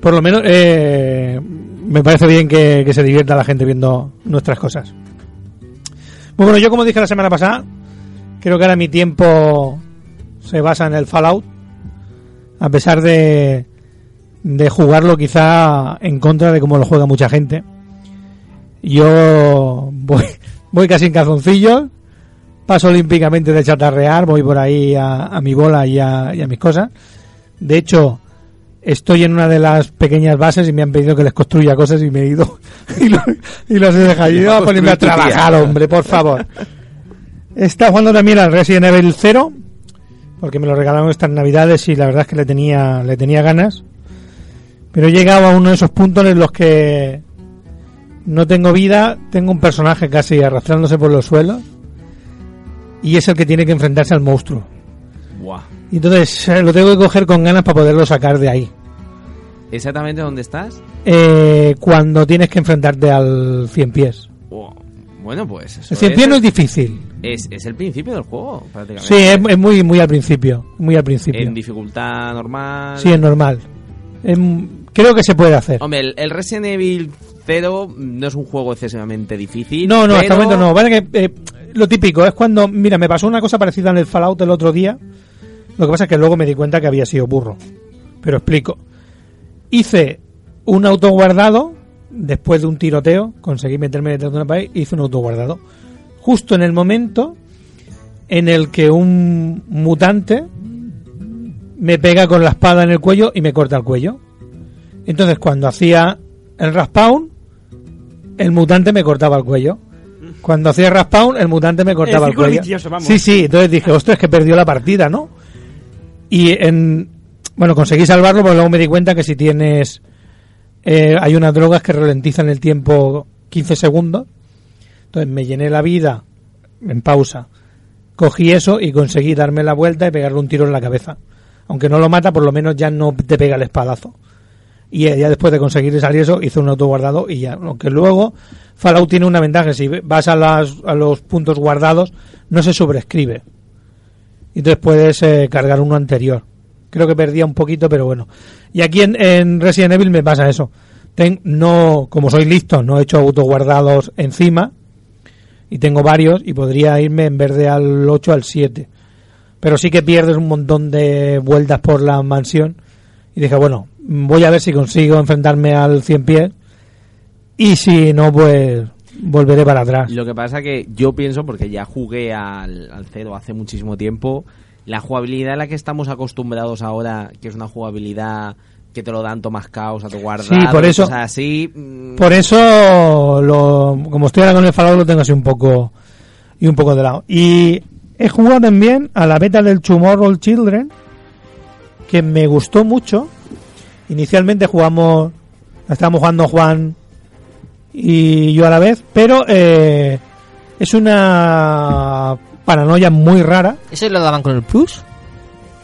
por lo menos eh, me parece bien que, que se divierta la gente viendo nuestras cosas. Muy bueno, yo como dije la semana pasada, creo que ahora mi tiempo se basa en el Fallout, a pesar de, de jugarlo quizá en contra de cómo lo juega mucha gente. Yo voy, voy casi en calzoncillos, paso olímpicamente de chatarrear, voy por ahí a, a mi bola y a, y a mis cosas. De hecho, estoy en una de las pequeñas bases y me han pedido que les construya cosas y me he ido y, lo- y los he dejado. Yo iba a ponerme a trabajar, hombre, por favor. Está jugando también al Resident Evil 0 porque me lo regalaron estas navidades y la verdad es que le tenía le tenía ganas. Pero he llegado a uno de esos puntos en los que no tengo vida, tengo un personaje casi arrastrándose por los suelos y es el que tiene que enfrentarse al monstruo. Buah. Y entonces eh, lo tengo que coger con ganas para poderlo sacar de ahí. ¿Exactamente dónde estás? Eh, cuando tienes que enfrentarte al 100 pies. Buah. Bueno, pues eso El 100 pies no es difícil. Es, es el principio del juego, prácticamente. Sí, es, es muy muy al principio, muy al principio. En dificultad normal. Sí, es normal. Creo que se puede hacer. Hombre, el, el Resident Evil 0 no es un juego excesivamente difícil. No, no, hasta el momento no. Vale que eh, lo típico es cuando, mira, me pasó una cosa parecida en el Fallout el otro día. Lo que pasa es que luego me di cuenta que había sido burro. Pero explico. Hice un autoguardado después de un tiroteo, conseguí meterme detrás de una pared, hice un autoguardado. Justo en el momento en el que un mutante me pega con la espada en el cuello y me corta el cuello. Entonces cuando hacía el respawn, el mutante me cortaba el cuello. Cuando hacía respawn, el mutante me cortaba el, círculo cuello. vamos. Sí, sí, entonces dije, ostras, que perdió la partida, ¿no? Y en. Bueno, conseguí salvarlo, pero luego me di cuenta que si tienes. eh, hay unas drogas que ralentizan el tiempo 15 segundos. Entonces me llené la vida en pausa. Cogí eso y conseguí darme la vuelta y pegarle un tiro en la cabeza. Aunque no lo mata, por lo menos ya no te pega el espadazo. Y ya después de conseguir salir eso hizo un autoguardado y ya. Aunque luego Fallout tiene una ventaja, si vas a, las, a los puntos guardados no se sobrescribe. Entonces puedes eh, cargar uno anterior. Creo que perdía un poquito, pero bueno. Y aquí en, en Resident Evil me pasa eso. Ten- no, como soy listo, no he hecho autoguardados encima y tengo varios y podría irme en vez de al 8 al 7. Pero sí que pierdes un montón de vueltas por la mansión y dije, bueno, voy a ver si consigo enfrentarme al 100 pies y si no, pues volveré para atrás. Lo que pasa que yo pienso, porque ya jugué al, al cero hace muchísimo tiempo, la jugabilidad a la que estamos acostumbrados ahora, que es una jugabilidad que te lo dan Tomás Caos a tu guardado, Sí, por eso- cosas así, mm, Por eso, lo, como estoy ahora con el Fallout, lo tengo así un poco y un poco de lado. Y he jugado también a la beta del Tomorrow Children, que me gustó mucho. Inicialmente jugamos, estábamos jugando Juan y yo a la vez, pero eh, es una paranoia muy rara. ¿Ese lo daban con el Plus?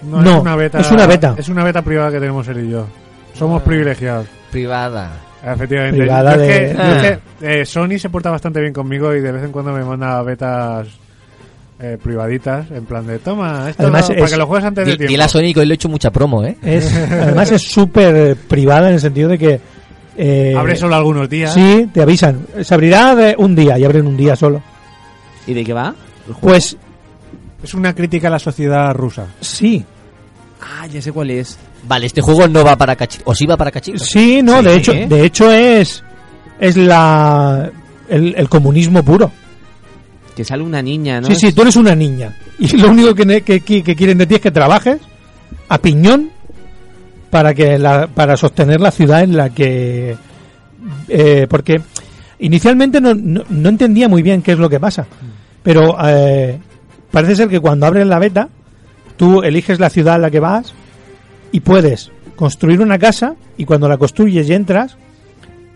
No, No, es una beta. es una beta. Es una beta privada que tenemos él y yo. Somos Ah. privilegiados. Privada. Efectivamente. Privada Yo es de- que- yo Ah. es que, eh, Sony se porta bastante bien conmigo y de vez en cuando me manda betas eh, privaditas en plan de toma esto Además, para es- que lo juegues antes de tiempo. Dile a Sony hoy le he hecho mucha promo, ¿eh? Es, además es súper privada en el sentido de que... eh, Abre solo algunos días. Sí, te avisan. Se abrirá de un día y abren un día solo. ¿Y de qué va? Pues Es una crítica a la sociedad rusa. sí, Ah, ya sé cuál es. Vale, este juego no va para cachitos. ¿O sí va para cachitos? sí, no, Sí. de hecho, de hecho es es la el, el comunismo puro. Que sale una niña, ¿no? Sí, sí, tú eres una niña y lo único que, que quieren de ti es que trabajes a piñón para que la, para sostener la ciudad en la que eh, porque inicialmente no, no, no entendía muy bien qué es lo que pasa, pero eh, parece ser que cuando abres la beta tú eliges la ciudad a la que vas y puedes construir una casa y cuando la construyes y entras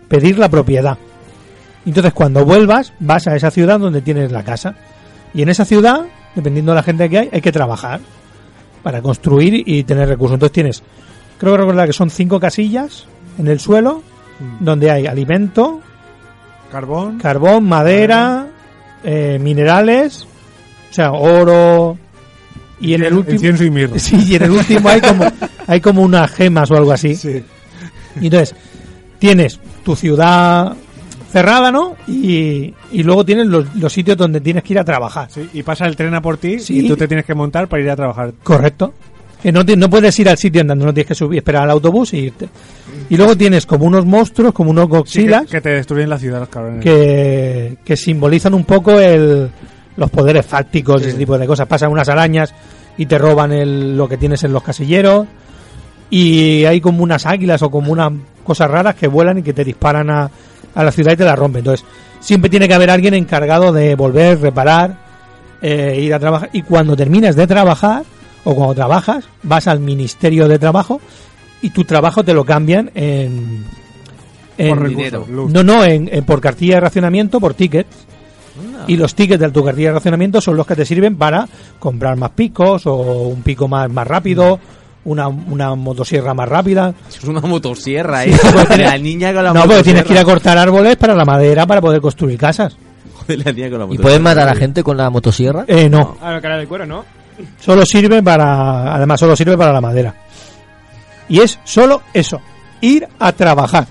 pedir la propiedad. Entonces cuando vuelvas vas a esa ciudad donde tienes la casa y en esa ciudad, dependiendo de la gente que hay, hay que trabajar para construir y tener recursos. Entonces tienes, creo que recordar que son cinco casillas en el suelo donde hay alimento, Carbón. carbón, madera, eh, minerales, o sea, oro y en el último Incienso y mirra. Sí, y en el último hay como hay como unas gemas o algo así. Sí. Y entonces tienes tu ciudad cerrada, ¿no? Y, y luego tienes los, los sitios donde tienes que ir a trabajar. Sí, y pasa el tren a por ti Sí. y tú te tienes que montar para ir a trabajar. Correcto. Que no, te- no puedes ir al sitio andando, no tienes que subir, esperar al autobús y irte. Y luego tienes como unos monstruos, como unos Sí, que, goxilas, que te destruyen la ciudad, los cabrones. que, que simbolizan un poco el, los poderes fácticos y ese tipo de cosas. Pasan unas arañas y te roban el, lo que tienes en los casilleros. Y hay como unas águilas o como unas cosas raras que vuelan y que te disparan a, a la ciudad y te la rompen. Entonces, siempre tiene que haber alguien encargado de volver, reparar, eh, ir a trabajar. Y cuando terminas de trabajar, o cuando trabajas, vas al Ministerio de Trabajo y tu trabajo te lo cambian en. en Por recursos, no, no, en, en- por cartilla de racionamiento, por tickets. Y los tickets de tu cartilla de racionamiento son los que te sirven para comprar más picos o un pico más, más rápido, una, una motosierra más rápida. Es una motosierra, ¿eh? la niña con la no, porque tienes que ir a motosierra. cortar árboles para la madera para poder construir casas. Joder, la niña con la ¿Y motosierra. puedes matar a gente con la motosierra? Eh, no, Ah, cara del cuero, ¿no? solo sirve para, además solo sirve para la madera. Y es solo eso, ir a trabajar.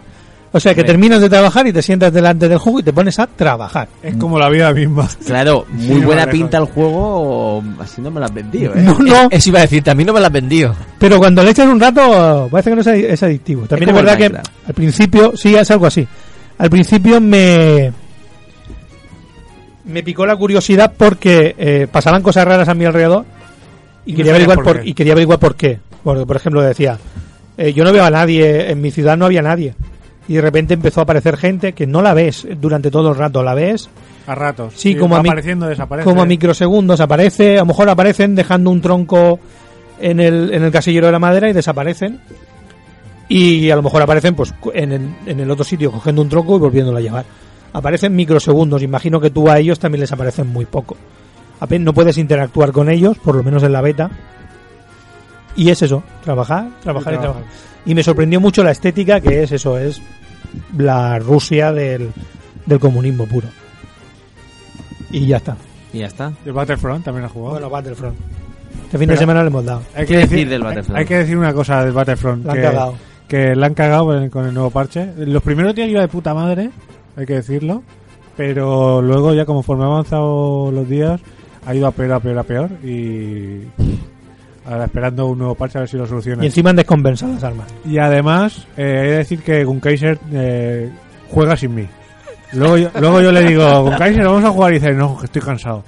O sea que terminas de trabajar y te sientas delante del juego y te pones a trabajar. Es como la vida misma. Claro, muy no buena pinta el juego, así no me la has vendido, ¿eh? No, no, Eso iba a decirte, a mí no me la has vendido. Pero cuando le echas un rato, parece que no es, adi- es adictivo. También es, verdad que al principio, sí, es algo así. Al principio me. Me picó la curiosidad porque eh, pasaban cosas raras a mi alrededor y, Y no quería sabías averiguar por y quería averiguar por qué. Porque, por ejemplo, decía, eh, yo no veo a nadie, en mi ciudad no había nadie. Y de repente empezó a aparecer gente que no la ves durante todo el rato, la ves A ratos. Sí, como a apareciendo, desaparece. como a microsegundos aparece, a lo mejor aparecen dejando un tronco en el, en el casillero de la madera y desaparecen. Y a lo mejor aparecen pues en el, en el otro sitio cogiendo un tronco y volviéndolo a llevar. Aparecen microsegundos, imagino que tú a ellos también les aparecen muy poco. Apen- no puedes interactuar con ellos, por lo menos en la beta. Y es eso, trabajar, trabajar y Y trabajar. Y me sorprendió mucho la estética que es eso, es la Rusia del, del comunismo puro. Y ya está. Y ya está. El Battlefront también ha jugado. Bueno, Battlefront. Este fin de semana le hemos dado. Hay ¿Qué que decir decir, del Battlefront? Hay que decir una cosa del Battlefront. La han que, cagado. que la han cagado con el, con el nuevo parche. Los primeros días iba de puta madre, hay que decirlo. Pero luego ya conforme han avanzado los días, ha ido a peor, a peor, a peor. Y ahora esperando un nuevo parche a ver si lo soluciona. Y encima han descompensado las armas. Y además, eh, he de decir que Gunkaiser eh, juega sin mí. Luego yo, luego yo le digo, Gunkaiser, vamos a jugar. Y dice, no, que estoy cansado.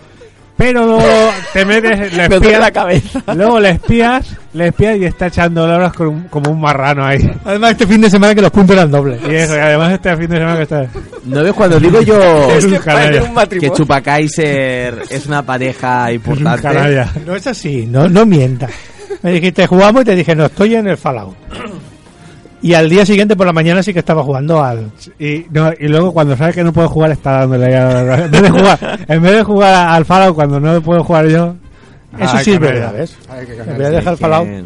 Pero luego te metes, le Me espías, la cabeza. luego le espías, le espías y está echando horas con un- como un marrano ahí. Además, este fin de semana que los puntos eran dobles. Y eso, y además este fin de semana que está... ¿No ves cuando digo yo Es un canalla. que Chupacaiser es una pareja importante? canalla. No es así, no, no mientas. Me dijiste, jugamos y te dije, no, estoy en el Fallout. Y al día siguiente por la mañana sí que estaba jugando al... Y, no, y luego cuando sabe que no puede jugar está dándole a- en vez de jugar en vez de jugar al Fallout cuando no puedo jugar yo Eso sí es verdad, ¿ves? En vez de dejar Fallout... e-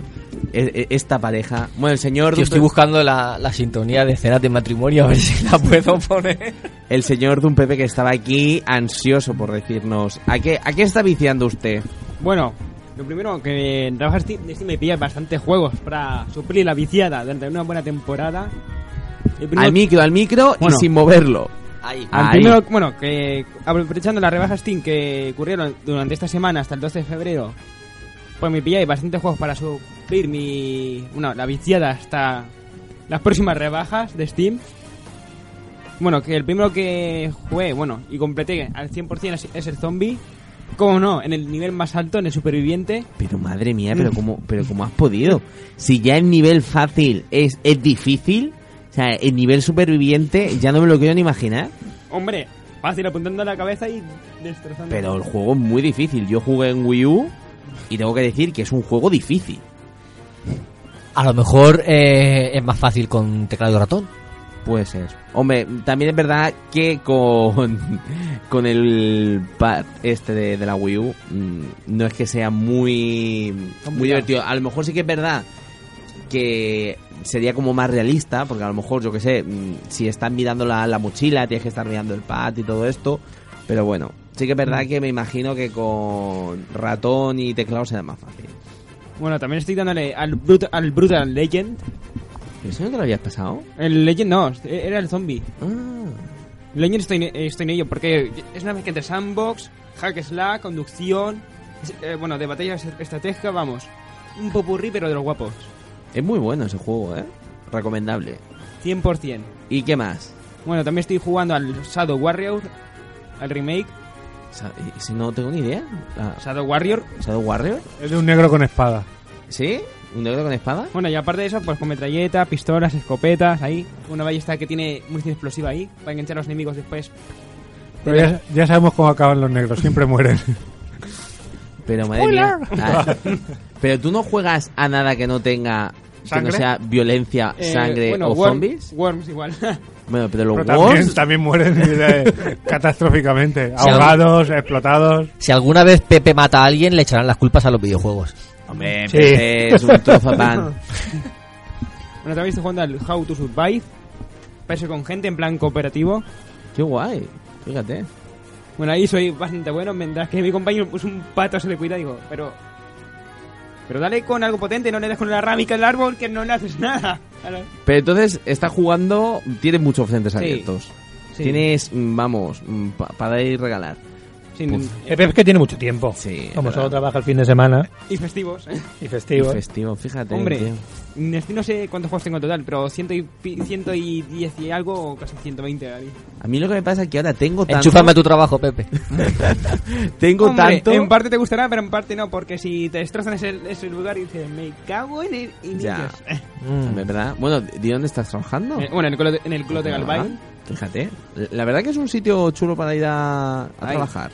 e- Esta pareja. Bueno, el señor. Yo estoy buscando la, la sintonía de escenas de matrimonio a ver si la puedo poner. El señor de un Pepe que estaba aquí ansioso por decirnos. ¿A qué, ¿A qué está viciando usted? Bueno, lo primero que en trabajar Steam, Steam me pilla bastantes juegos para suplir la viciada durante una buena temporada. Primero- Al micro, al micro Bueno. y sin moverlo. Ahí. Al Ahí. primero, bueno, que aprovechando las rebajas Steam que ocurrieron durante esta semana hasta el 12 de febrero, pues me pillé bastantes juegos para suplir mi. Bueno, la viciada hasta las próximas rebajas de Steam. Bueno, que el primero que jugué, bueno, y completé al 100% es, es el zombie. Como no, en el nivel más alto, en el superviviente. Pero madre mía, pero cómo, pero cómo has podido. Si ya el nivel fácil es, es difícil, o sea, el nivel superviviente ya no me lo quiero ni imaginar. Hombre, fácil apuntando a la cabeza y destrozando. Pero el juego es muy difícil. Yo jugué en Wii U y tengo que decir que es un juego difícil. A lo mejor eh, es más fácil con teclado y ratón. Puede ser. Hombre, también es verdad que con, con el pad este de, de la Wii U mm, no es que sea muy, muy divertido. A lo mejor sí que es verdad que sería como más realista, porque a lo mejor, yo que sé, mm, si estás mirando la, la mochila, tienes que estar mirando el pad y todo esto. Pero bueno, sí que es verdad que me imagino que con ratón y teclado será más fácil. Bueno, también estoy dándole al, Brut- al Brutal Legend. ¿Eso no te lo habías pasado? El Legend no, era el zombie. Ah. Legend estoy, en- estoy en ello porque es una mezcla entre sandbox, hack slack, conducción, eh, bueno, de batalla estratégica, vamos. Un popurrí pero de los guapos. Es muy bueno ese juego, ¿eh? Recomendable. 100%. ¿Y qué más? Bueno, también estoy jugando al Shadow Warrior, al remake. Y Si no tengo ni idea. Ah, Shadow Warrior. ¿Shadow Warrior? es de un negro con espada ¿Sí? ¿Un negro con espada? Bueno, y aparte de eso, pues con metralleta, pistolas, escopetas, ahí. Una ballesta que tiene munición explosiva ahí, para enganchar a los enemigos después. pero ya, ya sabemos cómo acaban los negros siempre mueren Pero madre mía. Ah, pero tú no juegas a nada que no tenga. Que no ¿Sangre? sea violencia, Eh, sangre bueno, o Worm- zombies. Worms igual. Bueno, pero los pero también, Worms. también mueren eh, catastróficamente ahogados explotados Si alguna vez Pepe mata a alguien, le echarán las culpas a los videojuegos. Hombre, Sí. Pepe es un trozo pan. Bueno, también estoy jugando al How to Survive. Parece con gente en plan cooperativo. Qué guay. Fíjate. Bueno, ahí soy bastante bueno, mientras que mi compañero pues un pato se le cuida, digo, pero... Pero dale con algo potente, no le des con la rámica del árbol que no le haces nada. Pero entonces, está jugando. Tienes muchos frentes Sí. abiertos. Sí. Tienes, mm, vamos, para dar y regalar. Sin- es que tiene mucho tiempo. Sí. Como solo trabaja el fin de semana Y festivos. ¿eh? y Y festivo. fíjate. Hombre, tío. no sé cuántos juegos tengo en total, pero ciento y, ciento y diez y algo, o casi 120 ahí. A mí lo que me pasa es que ahora tengo tanto. Enchúfame a tu trabajo, Pepe. Tengo Hombre, tanto. en parte te gustará, pero en parte no, porque si te destrozan ese, ese lugar y dices, me cago en el... en Ya. ellos". Mm, ¿Verdad? Bueno, ¿de dónde estás trabajando? Eh, bueno, en el, clo de- en el clo de Ah, Galvain. Fíjate. La verdad que es un sitio chulo para ir a, a trabajar.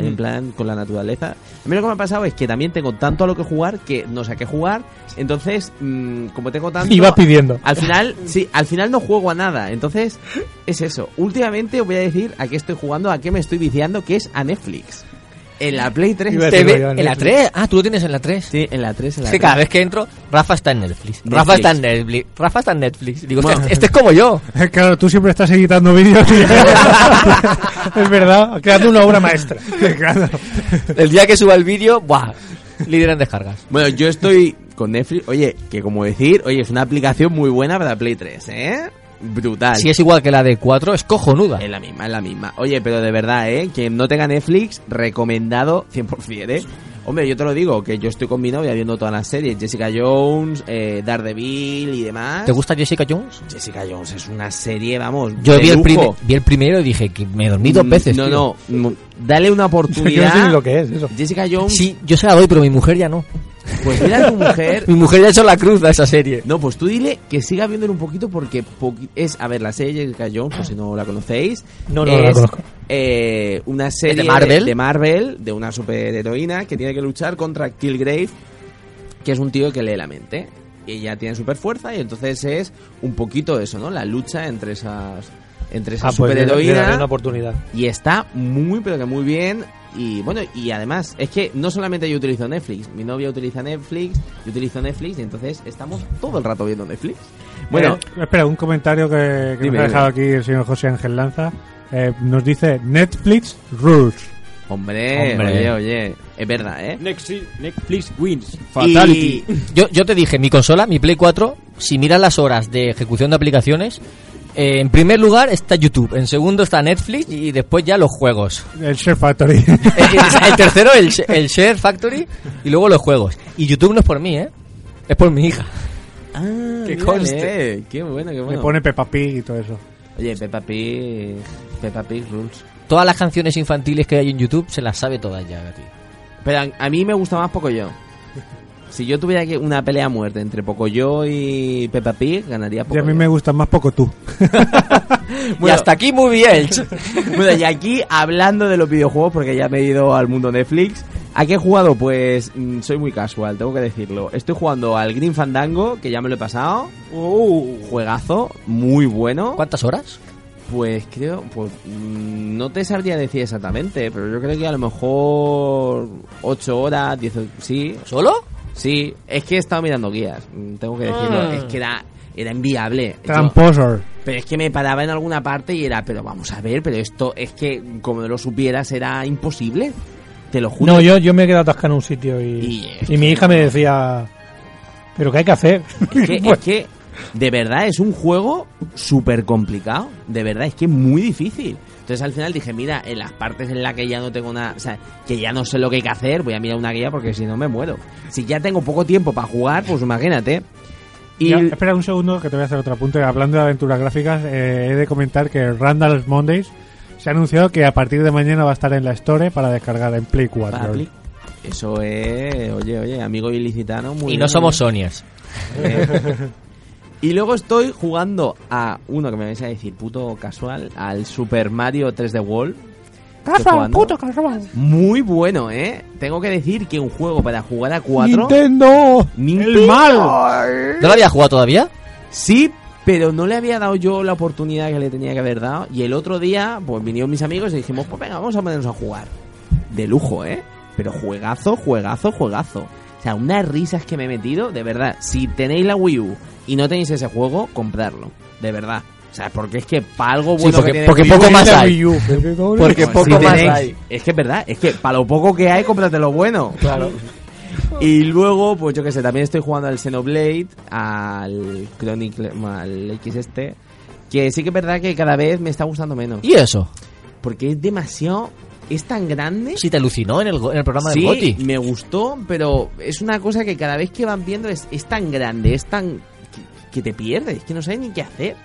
En Mm. plan con la naturaleza. A mí lo que me ha pasado es que también tengo tanto a lo que jugar que no sé a qué jugar. Entonces, mm, como tengo tanto. Y vas pidiendo. Al final, sí, al final no juego a nada. Entonces, es eso. Últimamente os voy a decir a qué estoy jugando, a qué me estoy viciando, que es a Netflix. En la Play 3. Iba a Te decirlo ve- yo, en la 3. Ah, tú lo tienes en la 3. Sí, en la 3, en la Es que 3. cada vez que entro, Rafa está en Netflix. Netflix. Rafa está en Netflix. Rafa está en Netflix. Digo, Bueno. este, este es como yo. Claro, tú siempre estás editando vídeos. es verdad, creando una obra maestra. claro. El día que suba el vídeo, ¡buah! Líder en descargas. Bueno, yo estoy con Netflix. Oye, que como decir, oye, es una aplicación muy buena para Play 3, ¿eh? Brutal. Si es igual que la de 4, es cojonuda. Es la misma, es la misma. Oye, pero de verdad, ¿eh? Quien no tenga Netflix, recomendado 100%, ¿eh? Hombre, yo te lo digo, que yo estoy con mi novia viendo todas las series. Jessica Jones, eh, Daredevil y demás. ¿Te gusta Jessica Jones? Jessica Jones es una serie, vamos, Yo vi el, lujo. primer- vi el primero y dije que me dormí dos Mm, veces. No, tío. no, mm, dale una oportunidad. Yo no sé ni lo que es eso. Jessica Jones, Sí, yo se la doy, pero mi mujer ya no. Pues mira a tu mujer. Mi mujer ya ha hecho la cruz a esa serie. No, pues tú dile que siga viéndolo un poquito porque es, a ver, la serie Jessica Jones, por si no la conocéis. No, no es, la conozco. eh, una serie ¿De Marvel? de Marvel, de una superheroína que tiene que luchar contra Killgrave, que es un tío que lee la mente. Y ella tiene super fuerza y entonces es un poquito eso, ¿no? La lucha entre esas entre esas Ah, pues una oportunidad. Y está muy, pero que muy bien. Y bueno, y además, es que no solamente yo utilizo Netflix, mi novia utiliza Netflix, yo utilizo Netflix, y entonces estamos todo el rato viendo Netflix. Bueno, Eh, espera, un comentario que, que Dime, nos ha dejado dime. aquí el señor José Ángel Lanza. Eh, nos dice Netflix Rules. hombre, Hombre. oye, oye, es verdad, ¿eh? Netflix, Netflix wins. Y- Fatality. Yo, yo te dije, mi consola, mi Play 4, si miras las horas de ejecución de aplicaciones, eh, en primer lugar está YouTube, en segundo está Netflix y después ya los juegos. El Share Factory. El, el tercero, el, el Share Factory y luego los juegos. Y YouTube no es por mí, ¿eh? Es por mi hija. Ah, Que mírale, conste. Qué bueno, qué Le bueno. pone Peppa Pig y todo eso. Oye, Peppa Pig, Peppa Pig Rules. Todas las canciones infantiles que hay en YouTube se las sabe todas ya, Gati. Pero a, a mí me gusta más Pocoyo. Si yo tuviera que una pelea a muerte entre Pocoyo y Peppa Pig, ganaría Y a Pocoyo. mí me gusta más poco tú. y hasta aquí muy bien. bueno, y aquí hablando de los videojuegos, porque ya me he ido al mundo Netflix. ¿A qué he jugado? Pues mm, soy muy casual, tengo que decirlo. Estoy jugando al Green Fandango, que ya me lo he pasado. Juegazo, muy bueno. ¿Cuántas horas? Pues creo, pues mm, no te sabría decir exactamente, pero yo creo que a lo mejor 8 horas, 10, sí. ¿Solo? Sí, es que he estado mirando guías, mm, tengo que decirlo. Ah. Es que era, era inviable. Yo- Tramposor. pero es que me paraba en alguna parte y era, pero vamos a ver, pero esto es que como no lo supieras era imposible. Te lo juro. No, yo, yo me he quedado atascado en un sitio y, Y mi hija me decía, ¿pero qué hay que hacer? Es que, Pues, es que, de verdad, es un juego súper complicado. De verdad, es que es muy difícil. Entonces al final dije, mira, en las partes en las que ya no tengo nada, o sea, que ya no sé lo que hay que hacer, voy a mirar una guía porque si no me muero. Si ya tengo poco tiempo para jugar, pues imagínate. Y Ya, espera un segundo que te voy a hacer otro apunte. Hablando de aventuras gráficas, eh, he de comentar que Randall's Mondays se ha anunciado que a partir de mañana va a estar en la Store para descargar en Play 4. para Play- eso es, oye, oye, amigo ilicitano. Muy Y bien, no somos. Sonias. Eh, y luego estoy jugando a uno que me vais a decir puto casual, al Super Mario 3D World. Casual, puto casual. Muy bueno, ¿eh? Tengo que decir que un juego para jugar a cuatro... ¡Nintendo! ¡Nintendo! ¡El mal! ¿No lo había jugado todavía? Sí, pero no le había dado yo la oportunidad que le tenía que haber dado. Y el otro día, pues vinieron mis amigos y dijimos, pues venga, vamos a ponernos a jugar. De lujo, ¿eh? Pero juegazo, juegazo, juegazo. O sea, unas risas que me he metido, de verdad. Si tenéis la Wii U y no tenéis ese juego, comprarlo. De verdad. O sea, porque es que para algo Sí, bueno porque- que tiene porque Wii U- poco más hay. Wii U, porque- Pues poco si más tenéis- hay. Es que es verdad, es que para lo poco que hay, cómprate lo bueno. Claro. Y luego, pues yo que sé, también estoy jugando al Xenoblade, al Chronicle, al X este, que sí que es verdad que cada vez me está gustando menos. ¿Y eso? Porque es demasiado, es tan grande. Sí, te alucinó en el, go- en el programa Sí, del Goti. me gustó, pero es una cosa que cada vez que van viendo es, es tan grande, es tan... Que, que te pierdes, es que no sabes ni qué hacer.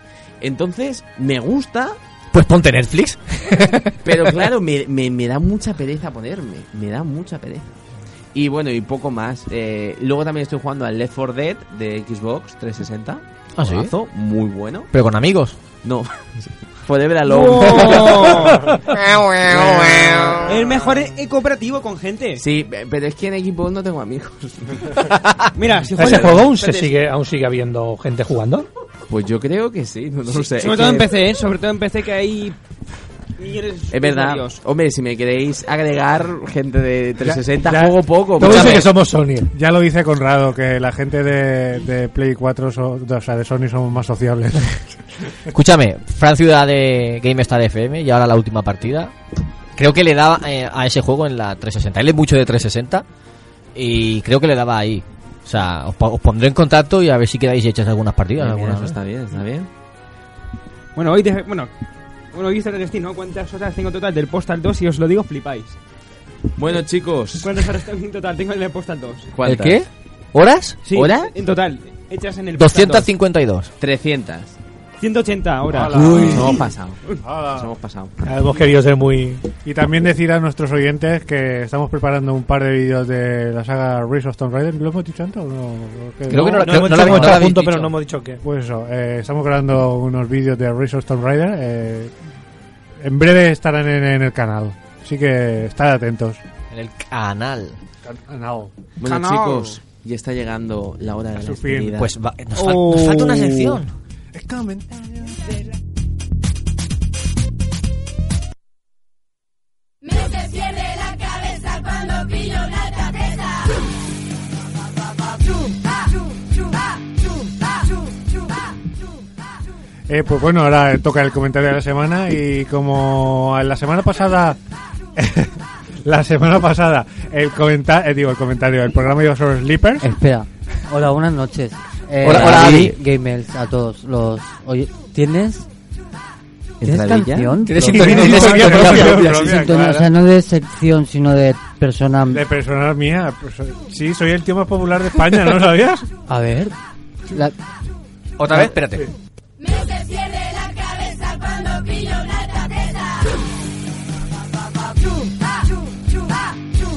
Entonces, me gusta, Pues ponte Netflix. pero claro, me, me, me da mucha pereza ponerme. Me da mucha pereza. Y bueno, y poco más. Eh, luego también estoy jugando al Left 4 Dead de Xbox 360. Ah, ¿sí? Muy bueno. Pero con amigos. No. Forever Alone. El mejor es cooperativo con gente. sí, pero es que en Xbox no tengo amigos. Mira, si ¿Ese juegas- juego aún, se sigue, aún sigue habiendo gente jugando? Pues yo creo que sí, no, no lo sé. Sobre todo en PC, ¿eh? Sobre todo en PC que hay Es verdad. usuarios. Hombre, si me queréis agregar gente de 360, Ya- juego poco. Todo pero- dice que somos Sony. Ya lo dice Conrado, que la gente de, de Play 4, so- o sea, de Sony somos más sociables. Escúchame, Fran Ciudad de GameStar FM y ahora la última partida. Creo que le daba eh, a ese juego en la 360. Él es mucho de 360 y creo que le daba ahí. O sea, os, po- os pondré en contacto y a ver si quedáis hechas algunas partidas. Mira, algunas, eso está bien, está bien. Bueno, hoy, de- bueno, bueno, hoy el destino, ¿cuántas horas tengo en total del Postal 2? Si os lo digo, flipáis. Bueno, chicos. ¿Cuántas horas tengo en total tengo en el Postal 2? ¿Cuántas? ¿El qué? ¿Horas? Sí, ¿Horas? en total, hechas en el Postal 2. 252. 300. 180 horas. Uy, nos hemos pasado. Nos hemos pasado. Hemos querido ser muy... Y también decir a nuestros oyentes que estamos preparando un par de vídeos de la saga Race of Tomb Raider. ¿Lo hemos dicho antes o no? Creo que no- No, creo- hemos no dicho lo lo dicho. pero no hemos dicho qué. Pues eso, eh, estamos grabando unos vídeos de Race of Tomb Raider. eh, en breve estarán en, en el canal. Así que estad atentos. En el canal. Canal. Bueno, Canal. chicos, ya está llegando la hora de la. Pues va- nos, fal- nos falta una sección. Me se pierde la cabeza cuando pillo chupa, Eh, pues bueno, ahora toca el comentario de la semana y como la semana pasada, la semana pasada, el comentario, digo el comentario, el programa iba sobre Sleepers. Espera. Hola, buenas noches. Eh, Hola, hola. Gamers, a todos los... Oye, ¿tienes... ¿Tienes ¿Entradilla? canción? ¿Tienes sintonía? ¿Tienes Sintonía sintonía propia, propia? propia, Sí, sintonía, claro. O sea, no de sección, sino de persona... De personal mía. pues, sí, soy el tío más popular de España, ¿no sabías? A ver... la- Otra vez, espérate. Me se pierde la cabeza cuando pillo una.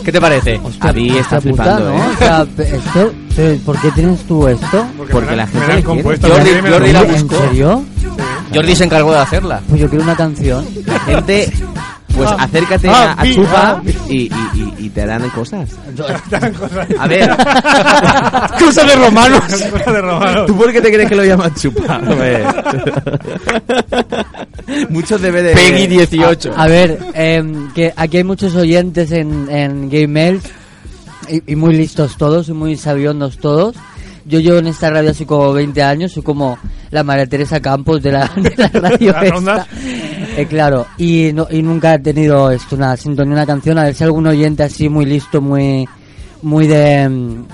¿Qué te parece? Hostia, Avi está. ¿eh? O sea, esto, pero ¿por qué tienes tú esto? Porque, Porque me la gente compuesto. quiere. Jordi- Jordi la ¿En serio? Jordi se encargó de hacerla. Pues yo quiero una canción. La gente, pues Ah, acércate ah, a, Chupa ah, y, y, y, y te dan cosas. A ver, Cosas de romanos. De romanos. ¿tú por qué te crees que lo llaman Chupa? A ver. Muchos debe de... Peggy 18. A ver, em, que aquí hay muchos oyentes en, en Game Mail y, y muy listos todos y muy sabiondos todos. Yo llevo en esta radio así como 20 años, soy como la María Teresa Campos de la, de la radio. ¿Las esta. Eh, claro, y, no, y nunca he tenido esto, una sintonía, una canción. A ver si algún oyente así muy listo, muy muy de,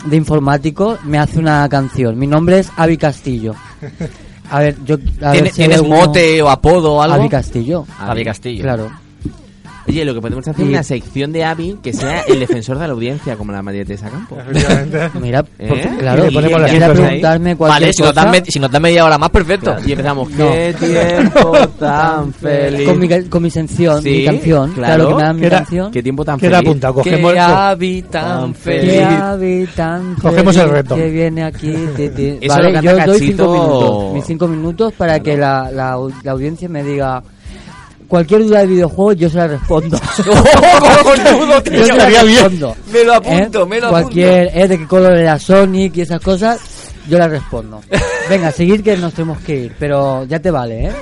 de informático, me hace una canción. Mi nombre es Avi Castillo. A ver, yo... A ver ¿Tiene- si ¿Tienes mote o apodo o algo? Avi Castillo. Avi Castillo. Claro. Oye, lo que podemos hacer es una sección de Avi que sea el defensor de la audiencia, como la María Teresa. Efectivamente. Mira, ¿Eh? claro, Y le ponemos cosas ahí. preguntarme cualquier Vale, si nos, dan si nos dan media hora más, perfecto. Y empezamos, No. qué tiempo tan feliz. con mi, con mi sección, Sí, mi canción, claro, que me dan mi ¿Qué era- canción. Qué tiempo tan Queda feliz. apuntado, cogemos. Avi tan feliz. habitan Cogemos el feliz reto. Que viene aquí. ti, ti. Eso Vale, lo yo doy cinco minutos. Mis cinco minutos para que la, la, la audiencia me diga cualquier duda de videojuegos, yo se la respondo. tío! yo se la Estaría bien. respondo. Me lo apunto, ¿Eh? me lo Cualquier, eh, de qué color era Sonic y esas cosas, yo la respondo. Venga, seguir que nos tenemos que ir, pero ya te vale, ¿eh?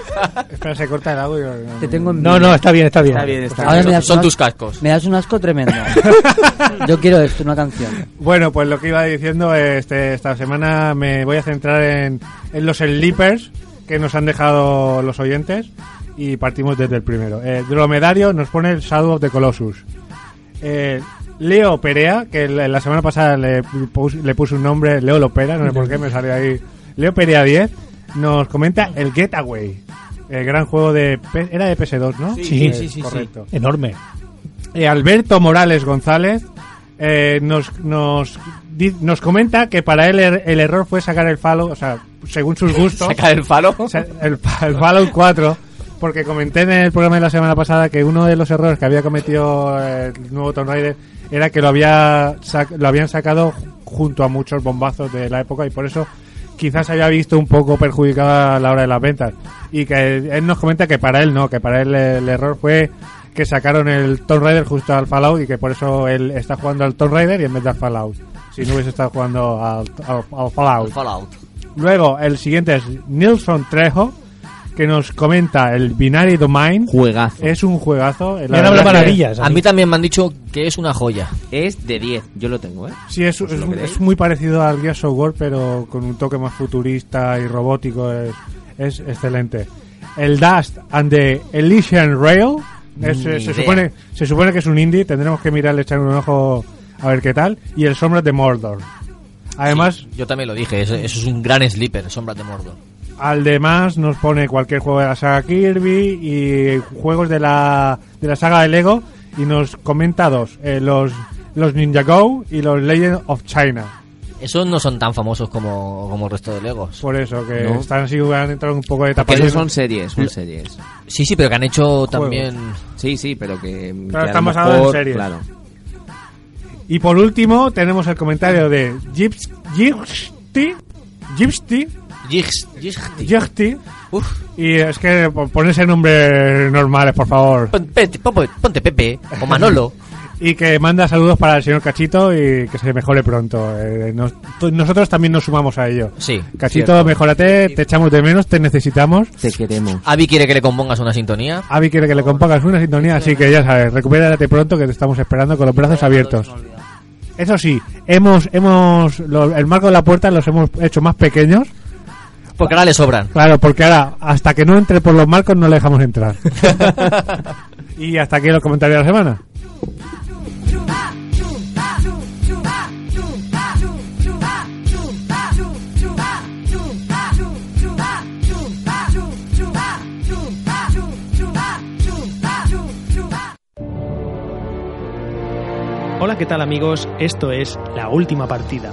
Espera, se corta el audio. Te tengo en No, no, está bien, está bien. Está bien, está Ahora bien. me das Son tus asco- cascos. Me das un asco tremendo. Yo quiero esto, una canción. Bueno, pues lo que iba diciendo, este, esta semana me voy a centrar en, en los sleepers que nos han dejado los oyentes y partimos desde el primero. Eh, Dromedario nos pone el Shadow of the Colossus. Eh, Leo Perea, que la semana pasada le, pus- le puse un nombre, Leo Lopera, no sé por qué me salió ahí. Leo Perea 10 nos comenta el Getaway. El gran juego de... Era de PS2, ¿no? Sí, sí, Eh, sí, sí. Correcto. Enorme. Eh, Alberto Morales González eh, nos, nos, nos comenta que para él er- el, error fue sacar el Fallout, o sea, según sus gustos, Sacar el sea, el, el Fallout 4, porque comenté en el programa de la semana pasada que uno de los errores que había cometido eh, el nuevo Tomb Raider era que lo, había lo habían sacado junto a muchos bombazos de la época y por eso quizás había visto un poco perjudicada a la hora de las ventas. Y que él nos comenta que para él no, que para él el error fue que sacaron el Tomb Raider justo al Fallout y que por eso él está jugando al Tomb Raider y en vez de al Fallout. Si no hubiese estado jugando al, al- al Fallout. Fallout. Luego, el siguiente es Nilsson Trejo, que nos comenta el Binary Domain. Juegazo. Es un juegazo. La Me han hablado maravillas. A mí también me han dicho que es una joya. Es de 10, yo lo tengo, ¿eh? Sí, es, ¿Os es, muy parecido al Gears of War, pero con un toque más futurista y robótico. Es, es excelente. El Dust and the Elysian Rail. es- se, supone, se supone que es un indie. Tendremos que mirarle, echar un ojo a ver qué tal. Y el Sombras de Mordor. Además, Yo también lo dije, eso, eso es un gran sleeper, Sombras de Mordor. Al demás nos pone cualquier juego de la saga Kirby y juegos de la, de la saga de Lego. Y nos comenta dos: eh, los, los Ninja Go y los Legend of China. Esos no son tan famosos como, como el resto de Legos. Por eso, que No. están así, han entrado un poco de Porque tapadillo. esos son series, son series. Sí, sí, pero que han hecho también... Sí, sí, pero que... Claro, están basados en series. Claro. Y por último, tenemos el comentario de Gips- Gipsty. Gipsty. Y es que po- ponerse nombres normales, por favor. Ponte, Pepe o Manolo. Y que manda saludos para el señor Cachito y que se mejore pronto. Eh, nos- nosotros también nos sumamos a ello. Sí. Cachito, cierto. mejórate, te echamos de menos, te necesitamos. Te queremos. Avi quiere que le compongas una sintonía. Avi quiere que le compongas una sintonía, así que ya sabes, recupérate pronto que te estamos esperando con los brazos abiertos. Eso sí, hemos, hemos, lo- el marco de la puerta los hemos hecho más pequeños. Porque ahora le sobran. Claro, porque ahora, hasta que no entre por los marcos, no le dejamos entrar. y hasta aquí los comentarios de la semana. Hola, ¿qué tal amigos? Esto es La Última Partida,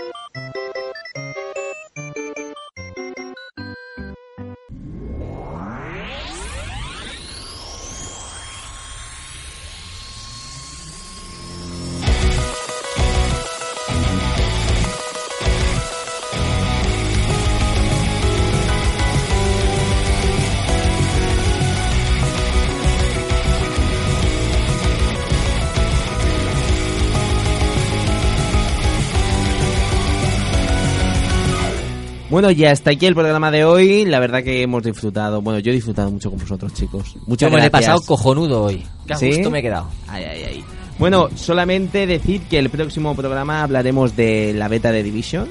Bueno, ya está aquí el programa de hoy. La verdad que hemos disfrutado. Bueno, yo he disfrutado mucho con vosotros, chicos. Muchas Yo me he gracias. pasado cojonudo hoy. Qué ¿Sí? gusto me he quedado. Ay, ay, ay. Bueno, solamente decir que el próximo programa hablaremos de la beta de Division.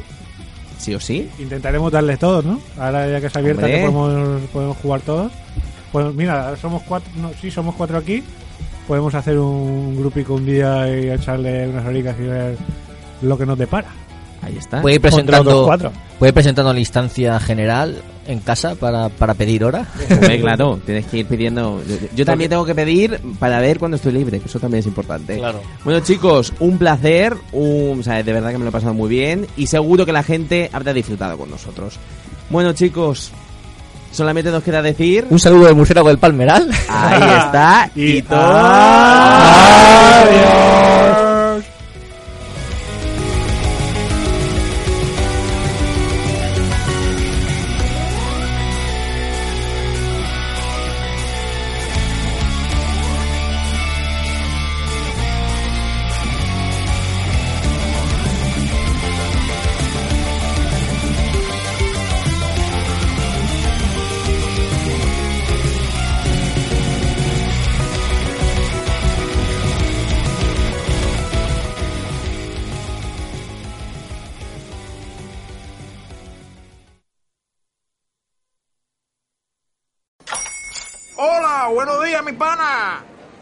Sí o sí. Intentaremos darles todos, ¿no? Ahora ya que es abierta que podemos, podemos jugar todos. Pues mira, somos cuatro, no, sí, somos cuatro aquí. Podemos hacer un grupico un día y echarle unas horitas y ver lo que nos depara. Ahí está. Puede ir presentando, puede ir presentando la instancia general en casa para, para pedir hora. Claro, tienes que ir pidiendo. Yo, yo también tengo que pedir para ver cuando estoy libre, que eso también es importante. Claro. Bueno, chicos, un placer. Un, o sea, de verdad que me lo he pasado muy bien. Y seguro que la gente habrá disfrutado con nosotros. Bueno, chicos, solamente nos queda decir. Un saludo del murciélago del Palmeral. Ahí está. y Y todo. Adiós.